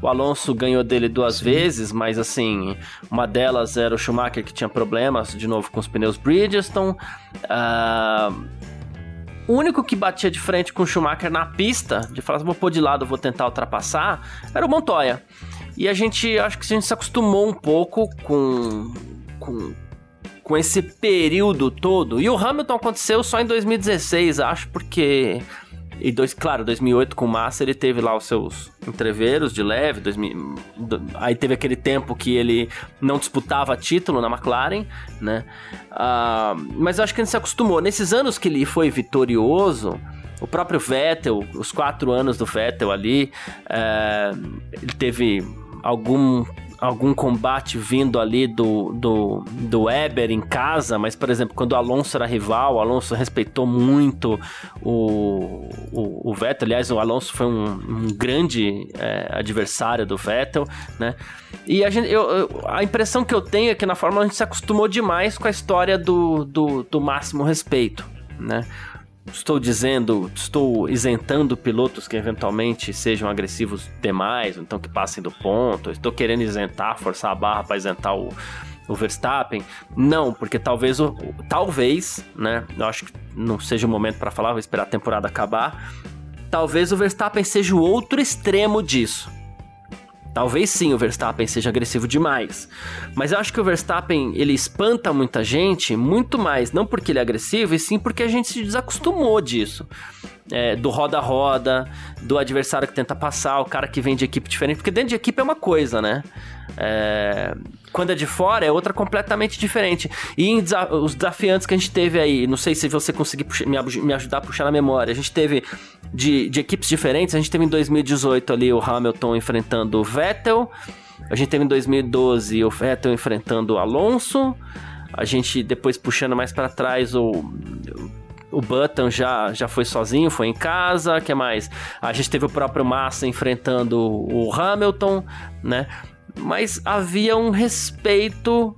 O Alonso ganhou dele duas Sim. vezes, mas assim, uma delas era o Schumacher que tinha problemas de novo com os pneus Bridgestone. Uh, o único que batia de frente com o Schumacher na pista, de falar assim, vou pôr de lado, vou tentar ultrapassar, era o Montoya. E a gente, acho que a gente se acostumou um pouco com, com, com esse período todo. E o Hamilton aconteceu só em 2016, acho, porque. E dois, claro, 2008 com o Massa ele teve lá os seus entreveros de leve. 2000, aí teve aquele tempo que ele não disputava título na McLaren, né? Uh, mas eu acho que gente se acostumou. Nesses anos que ele foi vitorioso, o próprio Vettel, os quatro anos do Vettel ali, uh, ele teve algum algum combate vindo ali do, do, do Weber em casa, mas, por exemplo, quando o Alonso era rival, o Alonso respeitou muito o, o, o Vettel. Aliás, o Alonso foi um, um grande é, adversário do Vettel, né? E a, gente, eu, a impressão que eu tenho é que na Fórmula a gente se acostumou demais com a história do, do, do máximo respeito, né? Estou dizendo, estou isentando pilotos que eventualmente sejam agressivos demais, então que passem do ponto, estou querendo isentar, forçar a barra para isentar o, o Verstappen. Não, porque talvez o talvez, né? Eu acho que não seja o momento para falar, vou esperar a temporada acabar. Talvez o Verstappen seja o outro extremo disso. Talvez sim o Verstappen seja agressivo demais, mas eu acho que o Verstappen ele espanta muita gente muito mais não porque ele é agressivo, e sim porque a gente se desacostumou disso é, do roda-roda, do adversário que tenta passar, o cara que vem de equipe diferente, porque dentro de equipe é uma coisa, né? É, quando é de fora é outra completamente diferente. E desa os desafiantes que a gente teve aí, não sei se você conseguir me, me, ajudar a puxar na memória, a gente teve de, de equipes diferentes, a gente teve em 2018 ali o Hamilton enfrentando o Vettel, a gente teve em 2012 o Vettel enfrentando o Alonso, a gente depois puxando mais para trás o o Button já, já foi sozinho, foi em casa, que mais? A gente teve o próprio Massa enfrentando o Hamilton, né? Mas havia um respeito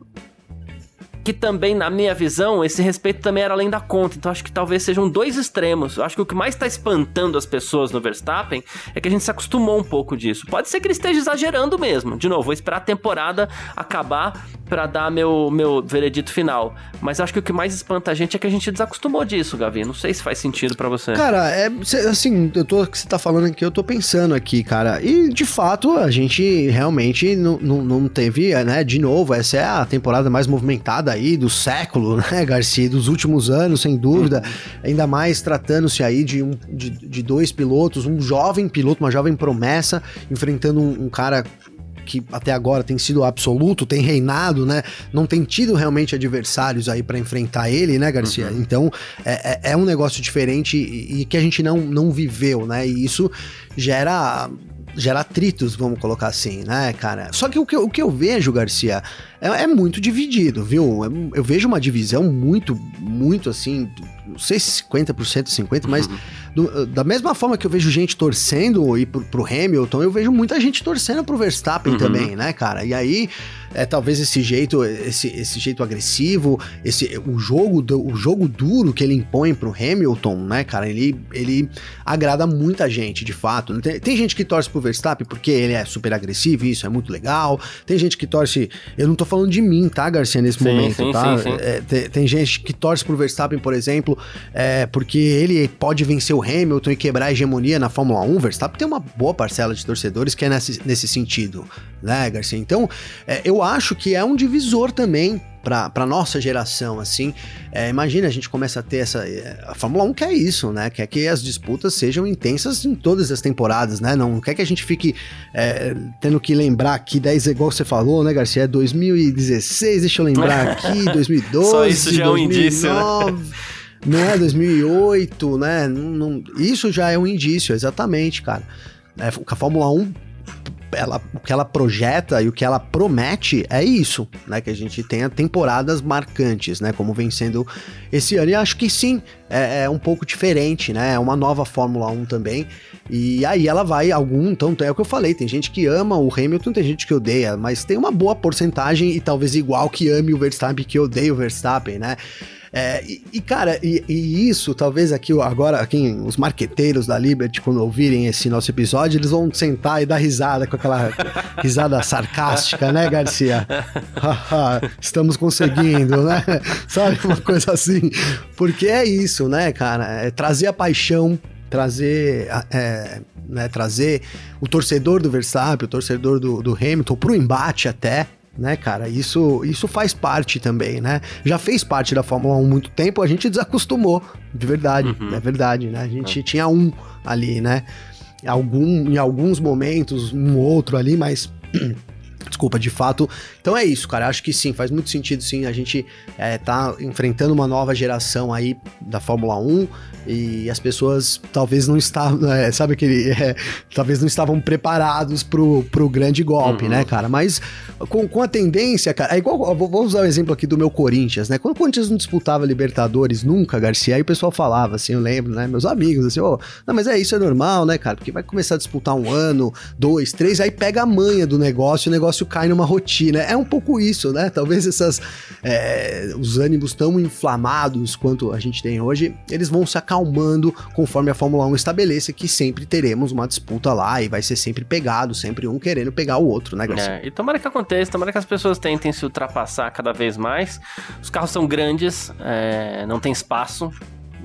que também, na minha visão, esse respeito também era além da conta. Então acho que talvez sejam dois extremos. Eu acho que o que mais está espantando as pessoas no Verstappen é que a gente se acostumou um pouco disso. Pode ser que ele esteja exagerando mesmo. De novo, vou esperar a temporada acabar para dar meu, meu veredito final. Mas acho que o que mais espanta a gente é que a gente desacostumou disso, Gavi. Não sei se faz sentido para você. Cara, é assim, eu tô, que você tá falando aqui, eu tô pensando aqui, cara. E de fato, a gente realmente não, não, não teve, né? De novo, essa é a temporada mais movimentada aí do século, né, Garcia? Dos últimos anos, sem dúvida. Ainda mais tratando-se aí de, um, de, de, dois pilotos, um jovem piloto, uma jovem promessa, enfrentando um, um cara que até agora tem sido absoluto, tem reinado, né? Não tem tido realmente adversários aí para enfrentar ele, né, Garcia? Uhum. Então é, é, é, um negócio diferente e, e, que a gente não, não viveu, né? E isso gera gera atritos, vamos colocar assim, né, cara? Só que o que, o que eu vejo, Garcia, é, é muito dividido, viu? Eu, eu, vejo uma divisão muito, muito assim, não sei se 50%, 50%, mas uhum. do, da mesma forma que eu vejo gente torcendo e pro, pro Hamilton, eu vejo muita gente torcendo pro Verstappen uhum. também, né, cara? E aí é talvez esse jeito, esse, esse jeito agressivo, esse o jogo, o jogo duro que ele impõe pro Hamilton, né, cara? Ele, ele agrada muita gente, de fato. Tem, tem gente que torce pro Verstappen porque ele é super agressivo, isso é muito legal. Tem gente que torce, eu não tô falando de mim, tá, Garcia, nesse sim, momento, sim, tá? Sim, é, tem, tem, gente que torce pro Verstappen, por exemplo, é, porque ele pode vencer o Hamilton e quebrar a hegemonia na Fórmula 1. Verstappen tem uma boa parcela de torcedores que é nesse, nesse sentido, né, Garcia? Então, é, eu acho que é um divisor também para nossa geração, assim. É, imagina, a gente começa a ter essa. É, a Fórmula 1 quer isso, né? Quer que as disputas sejam intensas em todas as temporadas, né? Não quer que a gente fique é, tendo que lembrar aqui 10, igual você falou, né, Garcia? É 2016, deixa eu lembrar aqui, 2012. Só isso já 2009, é um indício, né? Né, 2008, né? Não, não, isso já é um indício, exatamente, cara. É, a Fórmula 1 ela, o que ela projeta e o que ela promete é isso, né? Que a gente tenha temporadas marcantes, né? Como vem sendo esse ano. E acho que sim, é, é, um pouco diferente, né? É uma nova Fórmula 1 também. E aí ela vai, algum, então é o que eu falei, tem gente que ama o Hamilton, tem gente que odeia, mas tem uma boa porcentagem e talvez igual que ame o Verstappen que odeia o Verstappen, né? É, e, e, cara, e, e, isso, talvez aqui agora, aqui, os marqueteiros da Liberty, quando ouvirem esse nosso episódio, eles vão sentar e dar risada com aquela risada sarcástica, né, Garcia? Estamos conseguindo, né? Sabe, uma coisa assim. Porque é isso, né, cara? É trazer a paixão, trazer. É, né, trazer o torcedor do Verstappen, o torcedor do, do Hamilton pro embate até, né, cara? Isso, isso faz parte também, né? Já fez parte da Fórmula 1 há muito tempo, a gente desacostumou, de verdade, uhum. é verdade, né? A gente é. tinha um ali, né? Algum, em alguns momentos, um outro ali, mas Desculpa, de fato. Então é isso, cara. Acho que sim, faz muito sentido sim. A gente é, tá enfrentando uma nova geração aí da Fórmula 1 e as pessoas talvez não estavam, é, sabe aquele, é, talvez não estavam preparados pro, pro grande golpe, uhum. né, cara? Mas com, com a tendência, cara, é igual, vou usar o exemplo aqui do meu Corinthians, né? Quando o Corinthians não disputava Libertadores nunca, Garcia, aí o pessoal falava assim, eu lembro, né, meus amigos, assim, ô, oh, não, mas é isso, é normal, né, cara? Porque vai começar a disputar um ano, dois, três, aí pega a manha do negócio, o negócio cai numa rotina. É um pouco isso, né? Talvez essas, é, os ânimos tão inflamados quanto a gente tem hoje, eles vão se acalmar acalmando conforme a Fórmula 1 estabeleça que sempre teremos uma disputa lá e vai ser sempre pegado, sempre um querendo pegar o outro, né, Garcia? É, e tomara que aconteça, tomara que as pessoas tentem se ultrapassar cada vez mais. Os carros são grandes, é, não tem espaço.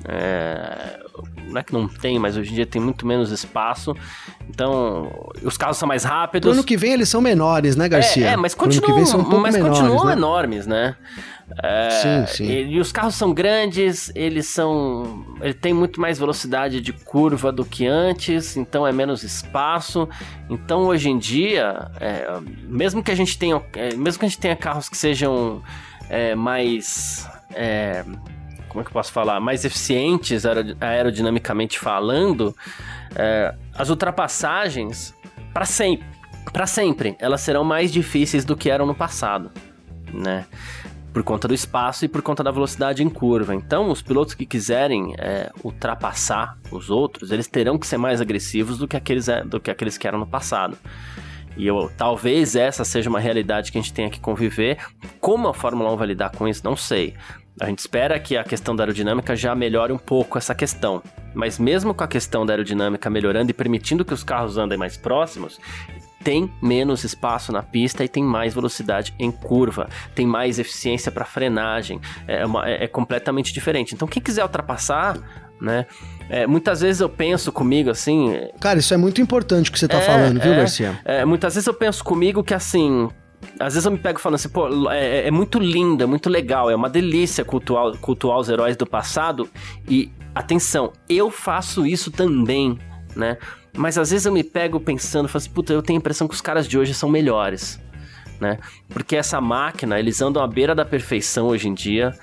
É, não é que não tem, mas hoje em dia tem muito menos espaço. Então, os carros são mais rápidos. Pro ano que vem eles são menores, né, Garcia? É, é mas continuam, um mas menores, continuam né? enormes, né? É, sim, sim. E, e, os carros são grandes, eles são. Ele tem muito mais velocidade de curva do que antes, então é menos espaço. Então hoje em dia, é, mesmo que a gente tenha. É, mesmo que a gente tenha carros que sejam é, mais. É, como é que eu posso falar? Mais eficientes aerodinamicamente falando, as ultrapassagens, para sempre, para sempre, elas serão mais difíceis do que eram no passado, né? Por conta do espaço e por conta da velocidade em curva. Então, os pilotos que quiserem é, ultrapassar os outros, eles terão que ser mais agressivos do que aqueles, é, do que, aqueles que eram no passado. E eu, talvez essa seja uma realidade que a gente tenha que conviver. Como a Fórmula 1 vai lidar com isso, não sei. A gente espera que a questão da aerodinâmica já melhore um pouco essa questão. Mas mesmo com a questão da aerodinâmica melhorando e permitindo que os carros andem mais próximos, tem menos espaço na pista e tem mais velocidade em curva, tem mais eficiência para frenagem, é, uma, é, é, completamente diferente. Então, quem quiser ultrapassar, né? É, muitas vezes eu penso comigo assim. Cara, isso é muito importante que você tá é, falando, viu, é, Garcia? É, muitas vezes eu penso comigo que assim. às vezes eu me pego falando assim, pô, é, é muito lindo, é muito legal, é uma delícia cultuar, cultuar os heróis do passado. E, atenção, eu faço isso também, né? Mas às vezes eu me pego pensando, falo assim, puta, eu tenho a impressão que os caras de hoje são melhores né? Porque essa máquina, eles andam à beira da perfeição hoje em dia,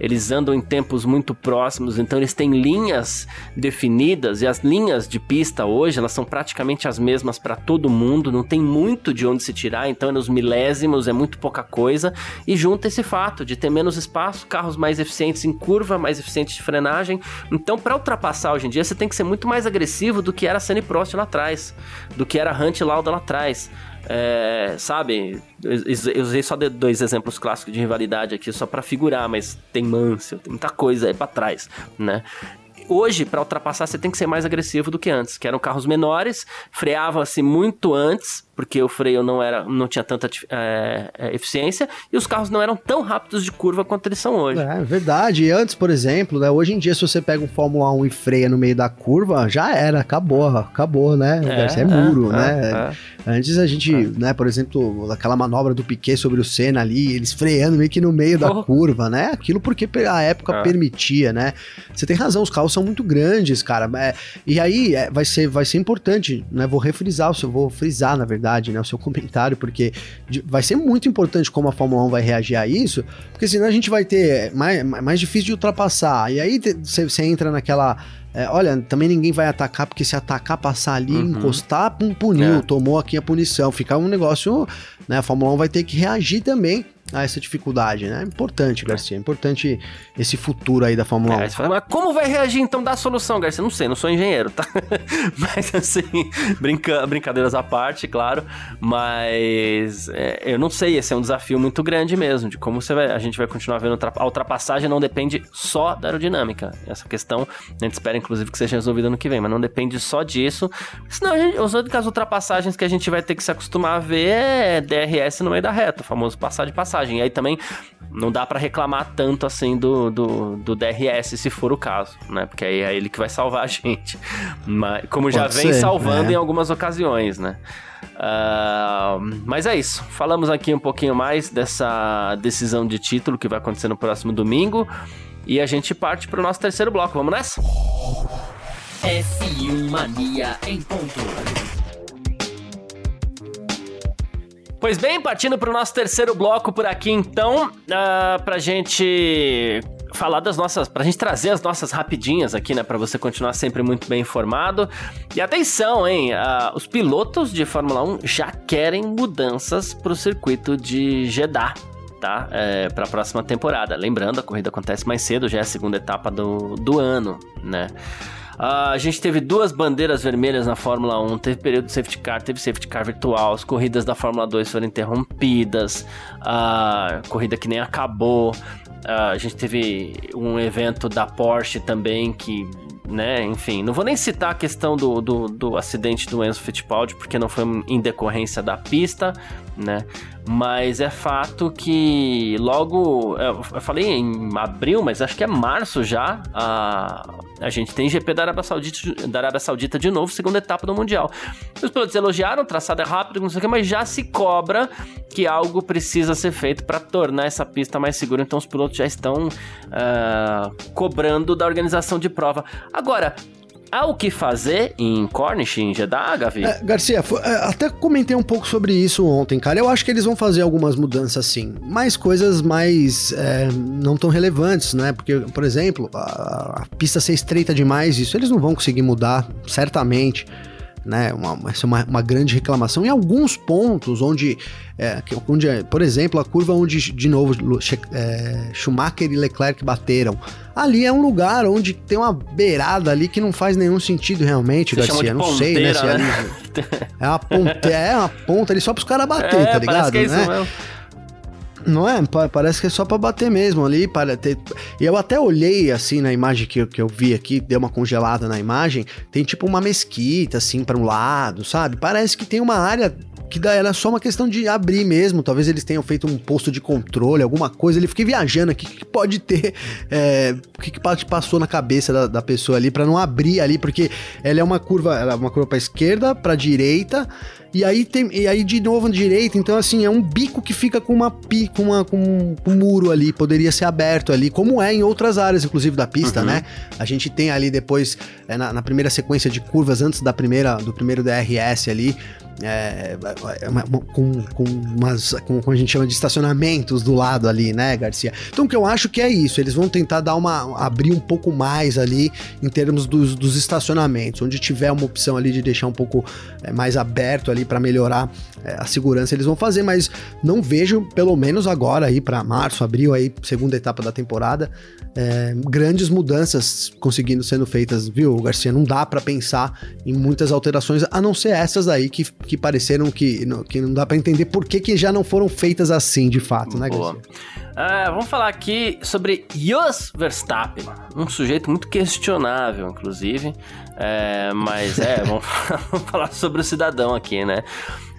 eles andam em tempos muito próximos, então eles têm linhas definidas e as linhas de pista hoje, elas são praticamente as mesmas para todo mundo, não tem muito de onde se tirar, então é nos milésimos, é muito pouca coisa, e junta esse fato de ter menos espaço, carros mais eficientes em curva, mais eficientes de frenagem. Então, para ultrapassar hoje em dia, você tem que ser muito mais agressivo do que era Senna Prost lá atrás, do que era Hunt Lauda lá atrás. É, sabe, eu usei só dois exemplos clássicos de rivalidade aqui só para figurar, mas tem Mansell, tem muita coisa aí para trás, né? Hoje, para ultrapassar, você tem que ser mais agressivo do que antes, que eram carros menores, freavam-se muito antes, porque o freio não, era, não tinha tanta é, é, eficiência e os carros não eram tão rápidos de curva quanto eles são hoje. É verdade. E antes, por exemplo, né, hoje em dia, se você pega um Fórmula 1 e freia no meio da curva, já era, acabou, acabou, né? É, é muro, é, né? É. Antes a gente, é. né, por exemplo, aquela manobra do Piquet sobre o Senna ali, eles freando meio que no meio da oh. curva, né? Aquilo porque a época permitia, né? Você tem razão, os carros são muito grandes, cara. e aí vai, ser, vai ser importante, né? Vou refrisar, vou frisar, na verdade verdade, né, o seu comentário, porque vai ser muito importante como a Fórmula 1 vai reagir a isso, porque senão a gente vai ter mais, mais difícil de ultrapassar. E aí você entra naquela é, olha, também ninguém vai atacar, porque se atacar, passar ali, uhum. encostar, pum, puniu, é. tomou aqui a punição. Fica um negócio, né? A Fórmula 1 vai ter que reagir também a essa dificuldade, né? É importante, Garcia. É importante esse futuro aí da Fórmula é, 1. Fala, mas como vai reagir então da solução, Garcia? Não sei, não sou engenheiro, tá? mas assim, brinca, brincadeiras à parte, claro. Mas é, eu não sei, esse é um desafio muito grande mesmo, de como você vai, a gente vai continuar vendo a ultrapassagem não depende só da aerodinâmica. Essa questão a gente espera, inclusive, que seja resolvida no que vem, mas não depende só disso. Senão, gente, as únicas ultrapassagens que a gente vai ter que se acostumar a ver é DRS no meio da reta, o famoso passar de passagem passagem. E aí também não dá para reclamar tanto assim do, do, do, DRS, se for o caso, né? Porque aí é ele que vai salvar a gente. Mas, como já vem ser, salvando né? em algumas ocasiões, né? Uh, mas é isso. Falamos aqui um pouquinho mais dessa decisão de título que vai acontecer no próximo domingo. E a gente parte para o nosso terceiro bloco. Vamos nessa? F1 Mania em ponto. Pois bem, partindo para o nosso terceiro bloco por aqui, então, uh, pra gente falar das nossas, pra gente trazer as nossas rapidinhas aqui, né, para você continuar sempre muito bem informado. E atenção, hein, uh, os pilotos de Fórmula 1 já querem mudanças para o circuito de Jeddah. Tá? É, para a próxima temporada. Lembrando, a corrida acontece mais cedo, já é a segunda etapa do, do ano, né? Uh, a gente teve duas bandeiras vermelhas na Fórmula 1, teve período de safety car, teve safety car virtual, as corridas da Fórmula 2 foram interrompidas, a corrida que nem acabou. Uh, a gente teve um evento da Porsche também que né? Enfim, não vou nem citar a questão do, do, do, acidente do Enzo Fittipaldi, porque não foi em decorrência da pista, né? Mas é fato que logo, eu falei em abril, mas acho que é março já, a, a gente tem GP da Arábia Saudita, da Arábia Saudita de novo, segunda etapa do Mundial. Os pilotos elogiaram, traçado é rápido, não sei o que, mas já se cobra que algo precisa ser feito para tornar essa pista mais segura. Então os pilotos já estão uh, cobrando da organização de prova. Agora, Há o que fazer em Cornish, em Jeddah, Gavi? É, Garcia, é, até comentei um pouco sobre isso ontem, cara. Eu acho que eles vão fazer algumas mudanças sim, mas coisas mais é, não tão relevantes, né? Porque, por exemplo, a, a pista ser estreita demais, isso eles não vão conseguir mudar, certamente né? Uma, é uma, uma grande reclamação. Em alguns pontos onde, é, onde, por exemplo, a curva onde, de novo, é, Schumacher e Leclerc bateram, ali é um lugar onde tem uma beirada ali que não faz nenhum sentido realmente, Você Garcia. Não sei, né? Se é, ali, é uma ponta, é uma ponta ali só para os caras bater, é, tá ligado? É né? Não é? Parece que é só para bater mesmo ali. Para ter... Eu até olhei assim na imagem que eu, que eu vi aqui, deu uma congelada na imagem. Tem tipo uma mesquita assim para um lado, sabe? Parece que tem uma área que daí era só uma questão de abrir mesmo. Talvez eles tenham feito um posto de controle, alguma coisa. Ele fiquei viajando aqui. O que, pode ter? É, o que, que passou na cabeça da, da pessoa ali para não abrir ali? Porque ela é uma curva, ela é uma curva para esquerda, para direita E aí tem, e aí de novo direita, então assim, é um bico que fica com uma pi, com uma com um muro ali, poderia ser aberto ali, como é em outras áreas inclusive da pista, uhum. né? A gente tem ali depois é, na, na primeira sequência de curvas antes da primeira do primeiro DRS ali, é, é com, com, umas, com, como a gente chama de estacionamentos do lado ali, né, Garcia? Então, o que eu acho que é isso, eles vão tentar dar uma, abrir um pouco mais ali em termos dos, dos estacionamentos, onde tiver uma opção ali de deixar um pouco é, mais aberto ali para melhorar é, a segurança, eles vão fazer, mas não vejo, pelo menos agora aí para março, abril aí, segunda etapa da temporada, é, grandes mudanças conseguindo sendo feitas, viu, Garcia? Não dá para pensar em muitas alterações, a não ser essas aí que, que pareceram que, que não dá para entender por que, que já não foram feitas assim de fato, né, Garcia? Uh, vamos falar aqui sobre Jos Verstappen, um sujeito muito questionável, inclusive. É, mas é, vamos, vamos falar sobre o cidadão aqui, né?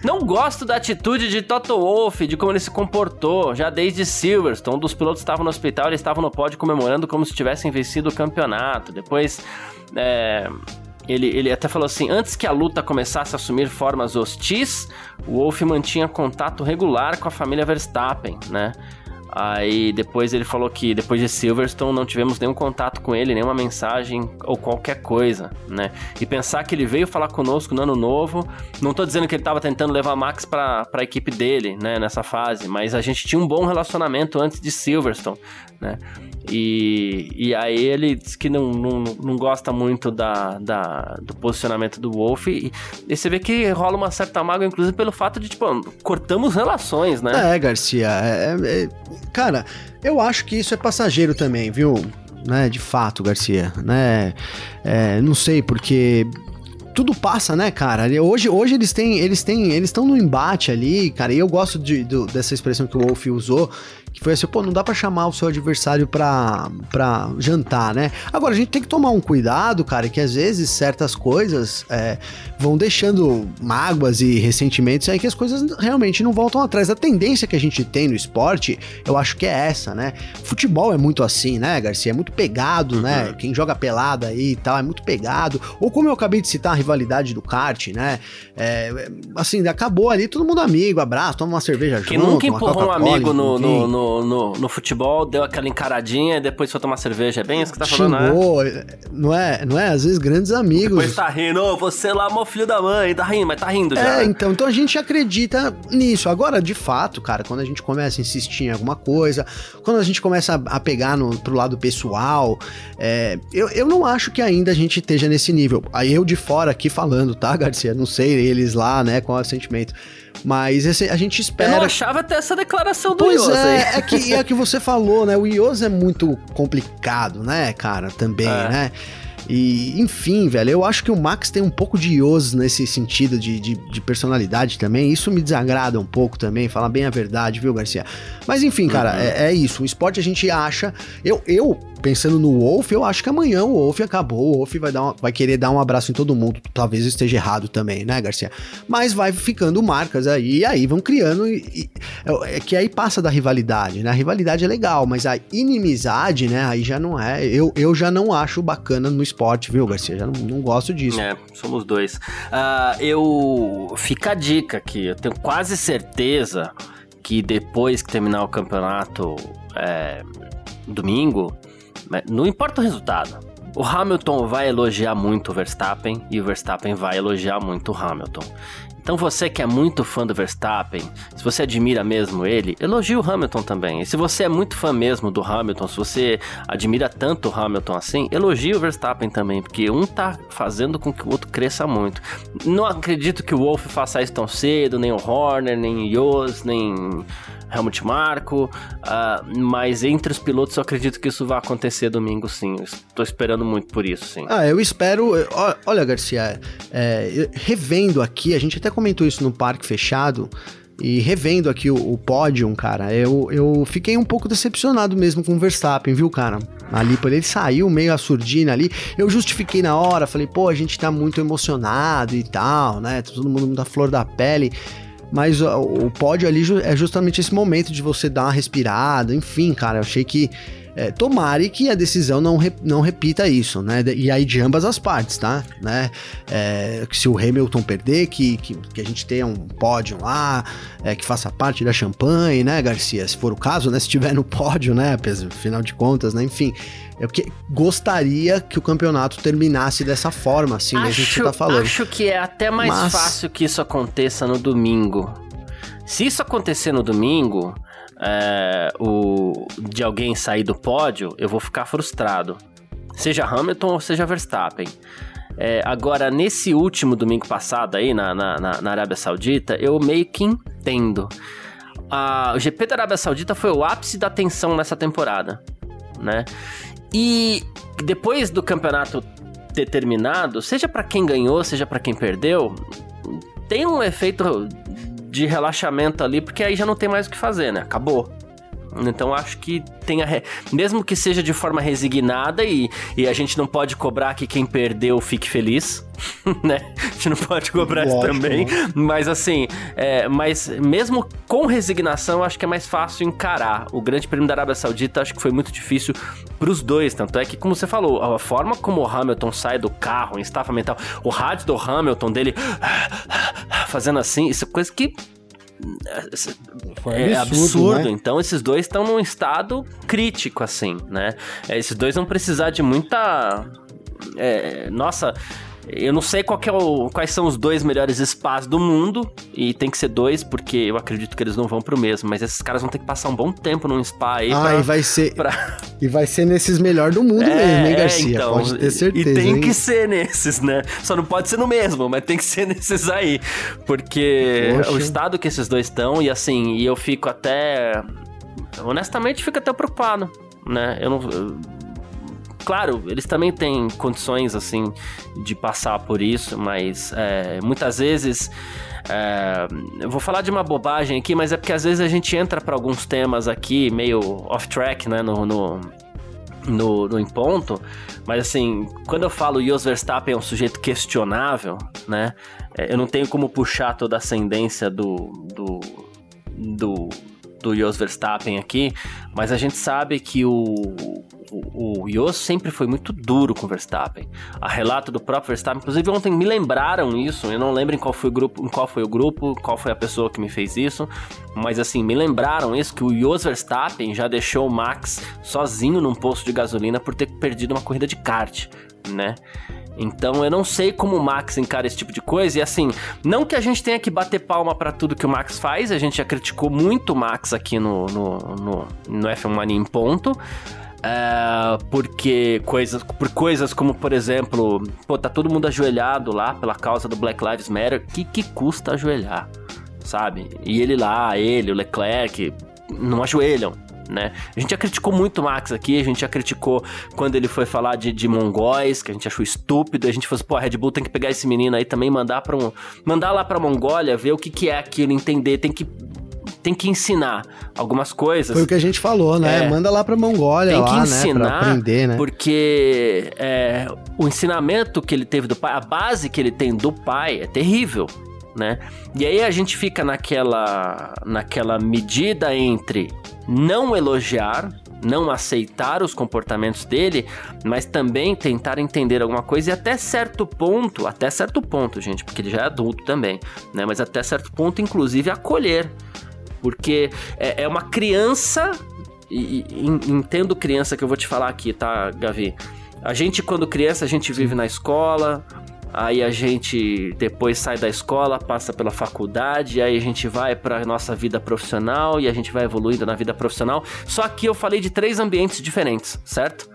Não gosto da atitude de Toto Wolff, de como ele se comportou, já desde Silverstone. Um dos pilotos estava no hospital, ele estava no pódio comemorando como se tivessem vencido o campeonato. Depois, é, ele, ele até falou assim: antes que a luta começasse a assumir formas hostis, o Wolff mantinha contato regular com a família Verstappen, né? Aí depois ele falou que depois de Silverstone não tivemos nenhum contato com ele, nenhuma mensagem ou qualquer coisa, né? E pensar que ele veio falar conosco no ano novo, não tô dizendo que ele tava tentando levar Max pra, pra equipe dele, né, nessa fase, mas a gente tinha um bom relacionamento antes de Silverstone, né? E, e aí ele diz que não, não, não gosta muito da, da, do posicionamento do Wolf. E, e você vê que rola uma certa mágoa, inclusive, pelo fato de, tipo, cortamos relações, né? É, Garcia. É, é, cara, eu acho que isso é passageiro também, viu? Né, de fato, Garcia, né? É, não sei, porque tudo passa, né, cara? Hoje, hoje eles têm, eles têm, eles estão no embate ali, cara. E eu gosto de, de, dessa expressão que o Wolf usou, que foi assim, pô, não dá para chamar o seu adversário pra, pra jantar, né? Agora, a gente tem que tomar um cuidado, cara, que às vezes certas coisas é, vão deixando mágoas e ressentimentos aí que as coisas realmente não voltam atrás. A tendência que a gente tem no esporte, eu acho que é essa, né? Futebol é muito assim, né, Garcia? É muito pegado, né? né? Quem joga pelada aí e tal, é muito pegado. Ou como eu acabei de citar a rivalidade do kart, né? É, assim, acabou ali, todo mundo amigo, abraço, toma uma cerveja Quem junto. Nunca empurrou um amigo no, no, no no, no, futebol, deu aquela encaradinha e depois foi tomar cerveja. É bem isso que tá falando? Xingou, né? Não é, não é? Às vezes grandes amigos. Depois tá rindo, oh, você lá, meu filho da mãe, tá rindo, mas tá rindo já. É, então, então a gente acredita nisso. Agora, de fato, cara, quando a gente começa a insistir em alguma coisa, quando a gente começa a, a pegar no, pro lado pessoal, é, eu, eu não acho que ainda a gente esteja nesse nível. Aí eu de fora aqui falando, tá, Garcia? Não sei eles lá, né, qual é o sentimento. Mas esse, a gente espera. Eu não achava até essa declaração do pois Iose. É, é que, é que você falou, né? O Iose é muito complicado, né, cara? Também, é. né? E, enfim, velho, eu acho que o Max tem um pouco de Iose nesse sentido de, de, de, personalidade também. Isso me desagrada um pouco também, falar bem a verdade, viu, Garcia? Mas enfim, cara, uhum. é, é, isso. O esporte a gente acha. Eu, eu pensando no Wolf, eu acho que amanhã o Wolf acabou. O Wolf vai, dar uma, vai querer dar um abraço em todo mundo. Talvez esteja errado também, né, Garcia? Mas vai ficando marcas aí, e aí vão criando. E, e, é, é que aí passa da rivalidade, né? A rivalidade é legal, mas a inimizade, né? Aí já não é. Eu, eu já não acho bacana no esporte, viu, Garcia? Já não, não gosto disso. É, somos dois. Uh, eu. Fica a dica aqui, eu tenho quase certeza que depois que terminar o campeonato é, domingo, não importa o resultado. O Hamilton vai elogiar muito o Verstappen e o Verstappen vai elogiar muito o Hamilton. Então você que é muito fã do Verstappen, se você admira mesmo ele, elogie o Hamilton também. E se você é muito fã mesmo do Hamilton, se você admira tanto o Hamilton assim, elogie o Verstappen também, porque um tá fazendo com que o outro cresça muito. Não acredito que o Wolf faça isso tão cedo, nem o Horner, nem o Yos, nem Helmut Marko, uh, mas entre os pilotos eu acredito que isso vai acontecer domingo sim. Estou esperando muito por isso, sim. Ah, eu espero. Olha, Garcia, é, revendo aqui, a gente até comentou isso no parque fechado. E revendo aqui o, o pódio, cara, eu, eu fiquei um pouco decepcionado mesmo com o Verstappen, viu, cara? Ali, ele saiu meio a surdina ali. Eu justifiquei na hora, falei, pô, a gente tá muito emocionado e tal, né? Todo mundo da flor da pele. Mas o, o pódio ali é justamente esse momento de você dar uma respirada, enfim, cara, eu achei que É, tomare que a decisão não, re, não repita isso, né? E aí de ambas as partes, tá? Né? É, se o Hamilton perder, que, que, que, a gente tenha um pódio lá, é, que faça parte da champanhe, né, Garcia? Se for o caso, né? Se tiver no pódio, né? Afinal de contas, né? Enfim. Eu que, gostaria que o campeonato terminasse dessa forma, assim, acho, né? A gente tá falando. Acho que é até mais Mas... fácil que isso aconteça no domingo. Se isso acontecer no domingo, é, o, de alguém sair do pódio, eu vou ficar frustrado. Seja Hamilton ou seja Verstappen. É, agora, nesse último domingo passado aí, na, na, na Arábia Saudita, eu meio que entendo. A, o GP da Arábia Saudita foi o ápice da tensão nessa temporada, né? E depois do campeonato ter terminado, seja para quem ganhou, seja para quem perdeu, tem um efeito de relaxamento ali, porque aí já não tem mais o que fazer, né? Acabou. Então acho que tem a. Re... Mesmo que seja de forma resignada e, e a gente não pode cobrar que quem perdeu fique feliz, né? A gente não pode cobrar isso também. Né? Mas assim, é, mas mesmo com resignação, acho que é mais fácil encarar. O Grande Prêmio da Arábia Saudita acho que foi muito difícil para os dois. Tanto é que, como você falou, a forma como o Hamilton sai do carro em estafa mental, o rádio do Hamilton dele fazendo assim, isso é coisa que é absurdo. absurdo. Né? Então esses dois estão num estado crítico, assim, né? É, esses dois vão precisar de muita. É, nossa, eu não sei é o, quais são os dois melhores spas do mundo, e tem que ser dois, porque eu acredito que eles não vão pro mesmo, mas esses caras vão ter que passar um bom tempo num spa aí. Ah, pra, e vai ser. Pra... E vai ser nesses melhores do mundo é, mesmo, hein, Garcia? É, então, pode ter certeza. E tem hein? que ser nesses, né? Só não pode ser no mesmo, mas tem que ser nesses aí. Porque Poxa. o estado que esses dois estão, e assim, e eu fico até. Honestamente, fico até preocupado, né? Eu não claro, eles também têm condições, assim, de passar por isso, mas é, muitas vezes. É, eu vou falar de uma bobagem aqui, mas é porque às vezes a gente entra para alguns temas aqui meio off-track, né, no, no, no, no em ponto, mas assim, quando eu falo Jos Verstappen é um sujeito questionável, né, é, eu não tenho como puxar toda a ascendência do, do, do do Jos Verstappen aqui, mas a gente sabe que o, o, o Jos sempre foi muito duro com o Verstappen. A relato do próprio Verstappen, inclusive ontem me lembraram isso, eu não lembro em qual foi o grupo, em qual foi o grupo, qual foi a pessoa que me fez isso, mas assim, me lembraram isso que o Jos Verstappen já deixou o Max sozinho num posto de gasolina por ter perdido uma corrida de kart, né? Então eu não sei como o Max encara esse tipo de coisa. E assim, não que a gente tenha que bater palma para tudo que o Max faz, a gente já criticou muito o Max aqui no, no, no, no F1 Mania em ponto. É, porque coisas, por coisas como, por exemplo, pô, tá todo mundo ajoelhado lá pela causa do Black Lives Matter. Que que custa ajoelhar, sabe? E ele lá, ele, o Leclerc, não ajoelham né? A gente já criticou muito o Max aqui, a gente já criticou quando ele foi falar de, de mongóis, que a gente achou estúpido, a gente falou assim, pô, a Red Bull tem que pegar esse menino aí também, mandar para um, mandar lá pra Mongólia, ver o que que é aquilo, entender, tem que tem que ensinar algumas coisas. Foi o que a gente falou, né? É, Manda lá pra Mongólia tem que lá, ensinar, né? Pra aprender, né? Porque é, o ensinamento que ele teve do pai, a base que ele tem do pai é terrível. Né? E aí a gente fica naquela naquela medida entre não elogiar, não aceitar os comportamentos dele, mas também tentar entender alguma coisa e até certo ponto, até certo ponto, gente, porque ele já é adulto também, né? Mas até certo ponto, inclusive, acolher. Porque é, é uma criança, e, e, entendo criança que eu vou te falar aqui, tá, Gavi? A gente, quando criança, a gente vive na escola, Aí a gente depois sai da escola, passa pela faculdade, aí a gente vai para nossa vida profissional e a gente vai evoluindo na vida profissional. Só que eu falei de três ambientes diferentes, certo?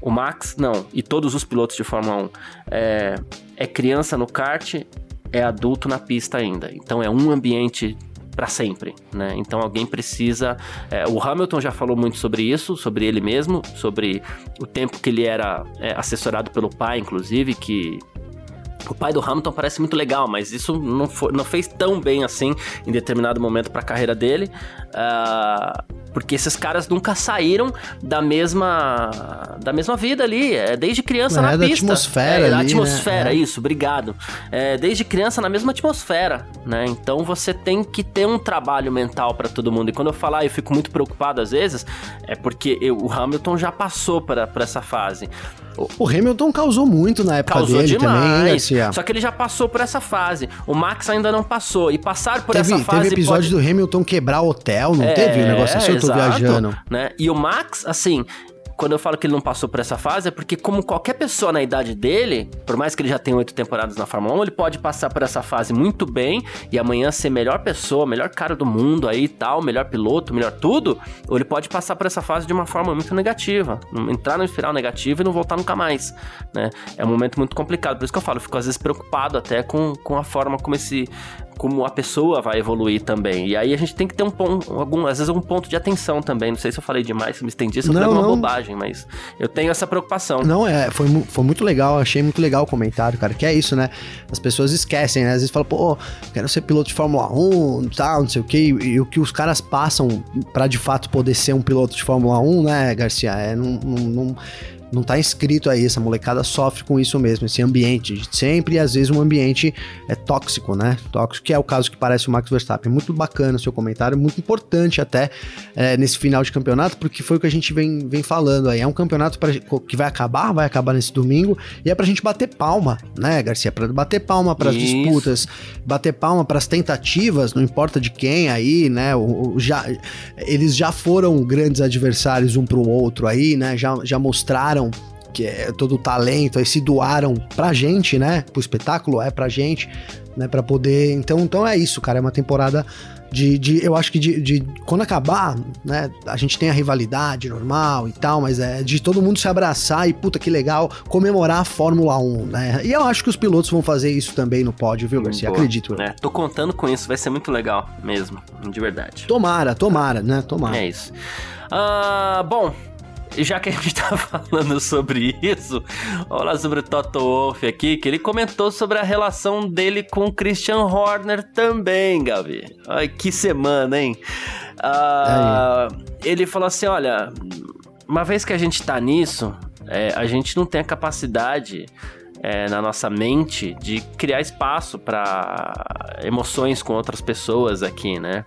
O Max, não, e todos os pilotos de Fórmula 1 é, é criança no kart, é adulto na pista ainda. Então é um ambiente para sempre, né? Então alguém precisa. É, o Hamilton já falou muito sobre isso, sobre ele mesmo, sobre o tempo que ele era é, assessorado pelo pai, inclusive, que o pai do Hamilton parece muito legal, mas isso não, foi, não fez tão bem assim em determinado momento para a carreira dele. Uh, Porque esses caras nunca saíram da mesma da mesma vida ali, é, desde criança é, na da pista. atmosfera é, da ali, atmosfera, né? isso, obrigado. É, desde criança na mesma atmosfera, né? Então você tem que ter um trabalho mental para todo mundo. E quando eu falar, eu fico muito preocupado às vezes, é porque eu, o Hamilton já passou por essa fase. O Hamilton causou muito na época causou dele demais, também, hein, Garcia? Só que ele já passou por essa fase. O Max ainda não passou. E passar por teve, essa fase. Teve episódio pode... do Hamilton quebrar hotel, não é, teve um negócio assim? Eu tô exato, viajando. Né? E o Max, assim, quando eu falo que ele não passou por essa fase, é porque, como qualquer pessoa na idade dele, por mais que ele já tenha oito temporadas na Fórmula 1, ele pode passar por essa fase muito bem e amanhã ser melhor pessoa, melhor cara do mundo aí e tal, melhor piloto, melhor tudo, ou ele pode passar por essa fase de uma forma muito negativa, entrar no espiral negativo e não voltar nunca mais, né? É um momento muito complicado, por isso que eu falo, eu fico às vezes preocupado até com, com a forma como esse como a pessoa vai evoluir também. E aí a gente tem que ter um ponto, algum, às vezes um ponto de atenção também. Não sei se eu falei demais, se me estendi, se eu falei alguma bobagem, mas eu tenho essa preocupação. Não, é, foi, foi muito legal, achei muito legal o comentário, cara, que é isso, né? As pessoas esquecem, né? Às vezes falam, pô, quero ser piloto de Fórmula 1, tal, não sei o quê, e, e o que os caras passam para de fato poder ser um piloto de Fórmula 1, né, Garcia? É, não, não, não não tá escrito aí, essa molecada sofre com isso mesmo, esse ambiente de sempre, e às vezes um ambiente é tóxico, né? Tóxico, que é o caso que parece o Max Verstappen. Muito bacana o seu comentário, muito importante até é, nesse final de campeonato, porque foi o que a gente vem, vem falando aí. É um campeonato pra, que vai acabar, vai acabar nesse domingo, e é pra gente bater palma, né, Garcia? Pra bater palma para as disputas, bater palma para as tentativas, não importa de quem aí, né? O, o, já, eles já foram grandes adversários um pro outro aí, né? Já, já mostraram que é todo o talento, aí se doaram pra gente, né? Pro espetáculo, é pra gente, né? Pra poder. Então, então é isso, cara. É uma temporada de. de eu acho que de, de, Quando acabar, né? A gente tem a rivalidade normal e tal, mas é de todo mundo se abraçar e, puta, que legal, comemorar a Fórmula 1, né? E eu acho que os pilotos vão fazer isso também no pódio, viu, Garcia? Boa. Acredito. É, tô contando com isso, vai ser muito legal mesmo, de verdade. Tomara, tomara, né? Tomara. É isso. Uh, bom, já que a gente tá falando sobre isso, lá sobre o Toto Wolff aqui, que ele comentou sobre a relação dele com o Christian Horner também, Gabi. Ai, que semana, hein? Ah, ele falou assim: olha, uma vez que a gente tá nisso, é, a gente não tem a capacidade. É, na nossa mente de criar espaço para emoções com outras pessoas aqui, né?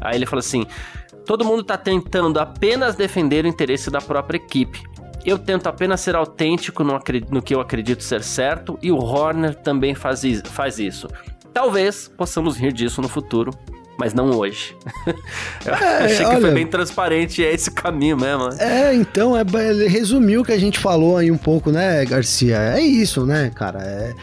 Aí ele falou assim: Todo mundo está tentando apenas defender o interesse da própria equipe. Eu tento apenas ser autêntico no, no, que eu acredito ser certo e o Horner também faz, faz isso. Talvez possamos rir disso no futuro, mas não hoje. eu é, achei olha, que foi bem transparente e é esse caminho mesmo. Né? É, então, é, resumiu o que a gente falou aí um pouco, né, Garcia? É isso, né, cara? É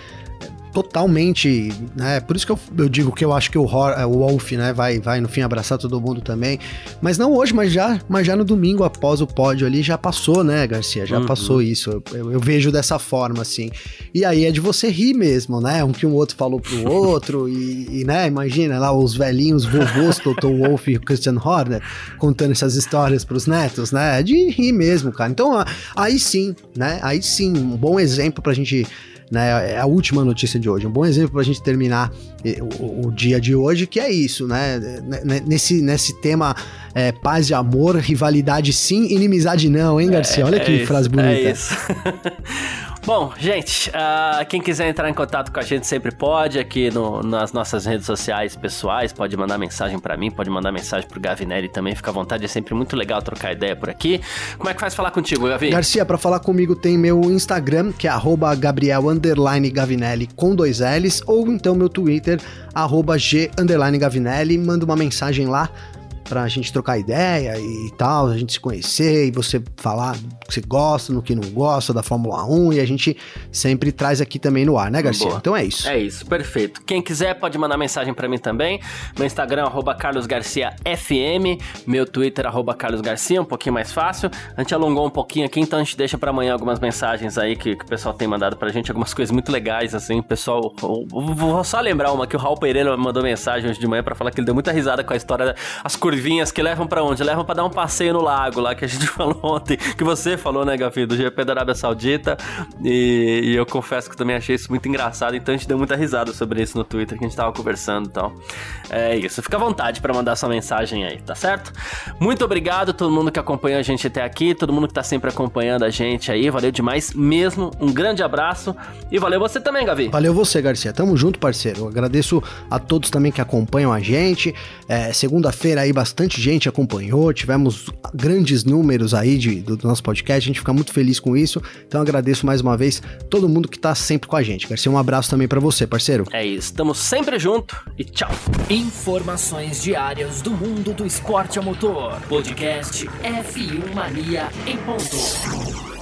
totalmente, né? Por isso que eu, eu digo que eu acho que o, o Wolf, né, vai, vai no fim abraçar todo mundo também. Mas não hoje, mas já, mas já no domingo após o pódio ali já passou, né, Garcia? Já uhum. passou isso. Eu, eu, vejo dessa forma, assim. E aí é de você rir mesmo, né? Um que um outro falou pro outro e, e né, imagina lá os velhinhos vovôs, Toto Wolf e Christian Horner, contando essas histórias pros netos, né? É de rir mesmo, cara. Então, aí sim, né? Aí sim, um bom exemplo pra gente né? É a última notícia de hoje. Um bom exemplo para a gente terminar eh, o, o, dia de hoje, que é isso, né? Nesse, nesse tema é, paz e amor, rivalidade sim, inimizade não, hein, Garcia? Olha é, que é frase bonita. É isso. Bom, gente, uh, quem quiser entrar em contato com a gente sempre pode aqui no, nas nossas redes sociais pessoais, pode mandar mensagem para mim, pode mandar mensagem pro Gavinelli também, fica à vontade, é sempre muito legal trocar ideia por aqui. Como é que faz falar contigo, Gavi? Garcia, para falar comigo tem meu Instagram, que é Gabriel Gavinelli com dois L's, ou então meu Twitter, G Gavinelli, manda uma mensagem lá pra gente trocar ideia e tal, a gente se conhecer e você falar o que você gosta, no que não gosta da Fórmula 1 e a gente sempre traz aqui também no ar, né, Garcia? Boa. Então é isso. É isso, perfeito. Quem quiser pode mandar mensagem para mim também. Meu Instagram é carlosgarciafm, meu Twitter é carlosgarcia, um pouquinho mais fácil. A gente alongou um pouquinho aqui, então a gente deixa para amanhã algumas mensagens aí que, que, o pessoal tem mandado pra gente, algumas coisas muito legais, assim, o pessoal... Vou só lembrar uma que o Raul Pereira mandou mensagem hoje de manhã para falar que ele deu muita risada com a história, as curvinhas ruivinhas que levam para onde? Levam para dar um passeio no lago lá que a gente falou ontem, que você falou, né, Gavi, do GP da Arábia Saudita. E, e, eu confesso que também achei isso muito engraçado, então a gente deu muita risada sobre isso no Twitter que a gente tava conversando e então. tal. É isso, fica à vontade para mandar sua mensagem aí, tá certo? Muito obrigado todo mundo que acompanha a gente até aqui, todo mundo que tá sempre acompanhando a gente aí, valeu demais mesmo. Um grande abraço e valeu você também, Gavi. Valeu você, Garcia. Tamo junto, parceiro. Agradeço a todos também que acompanham a gente. É, Segunda-feira aí bastante gente acompanhou, tivemos grandes números aí de, do nosso podcast, a gente fica muito feliz com isso. Então agradeço mais uma vez todo mundo que tá sempre com a gente. Garcia, um abraço também para você, parceiro. É isso, estamos sempre junto e tchau. Informações diárias do mundo do esporte a motor. Podcast F1 Mania em ponto.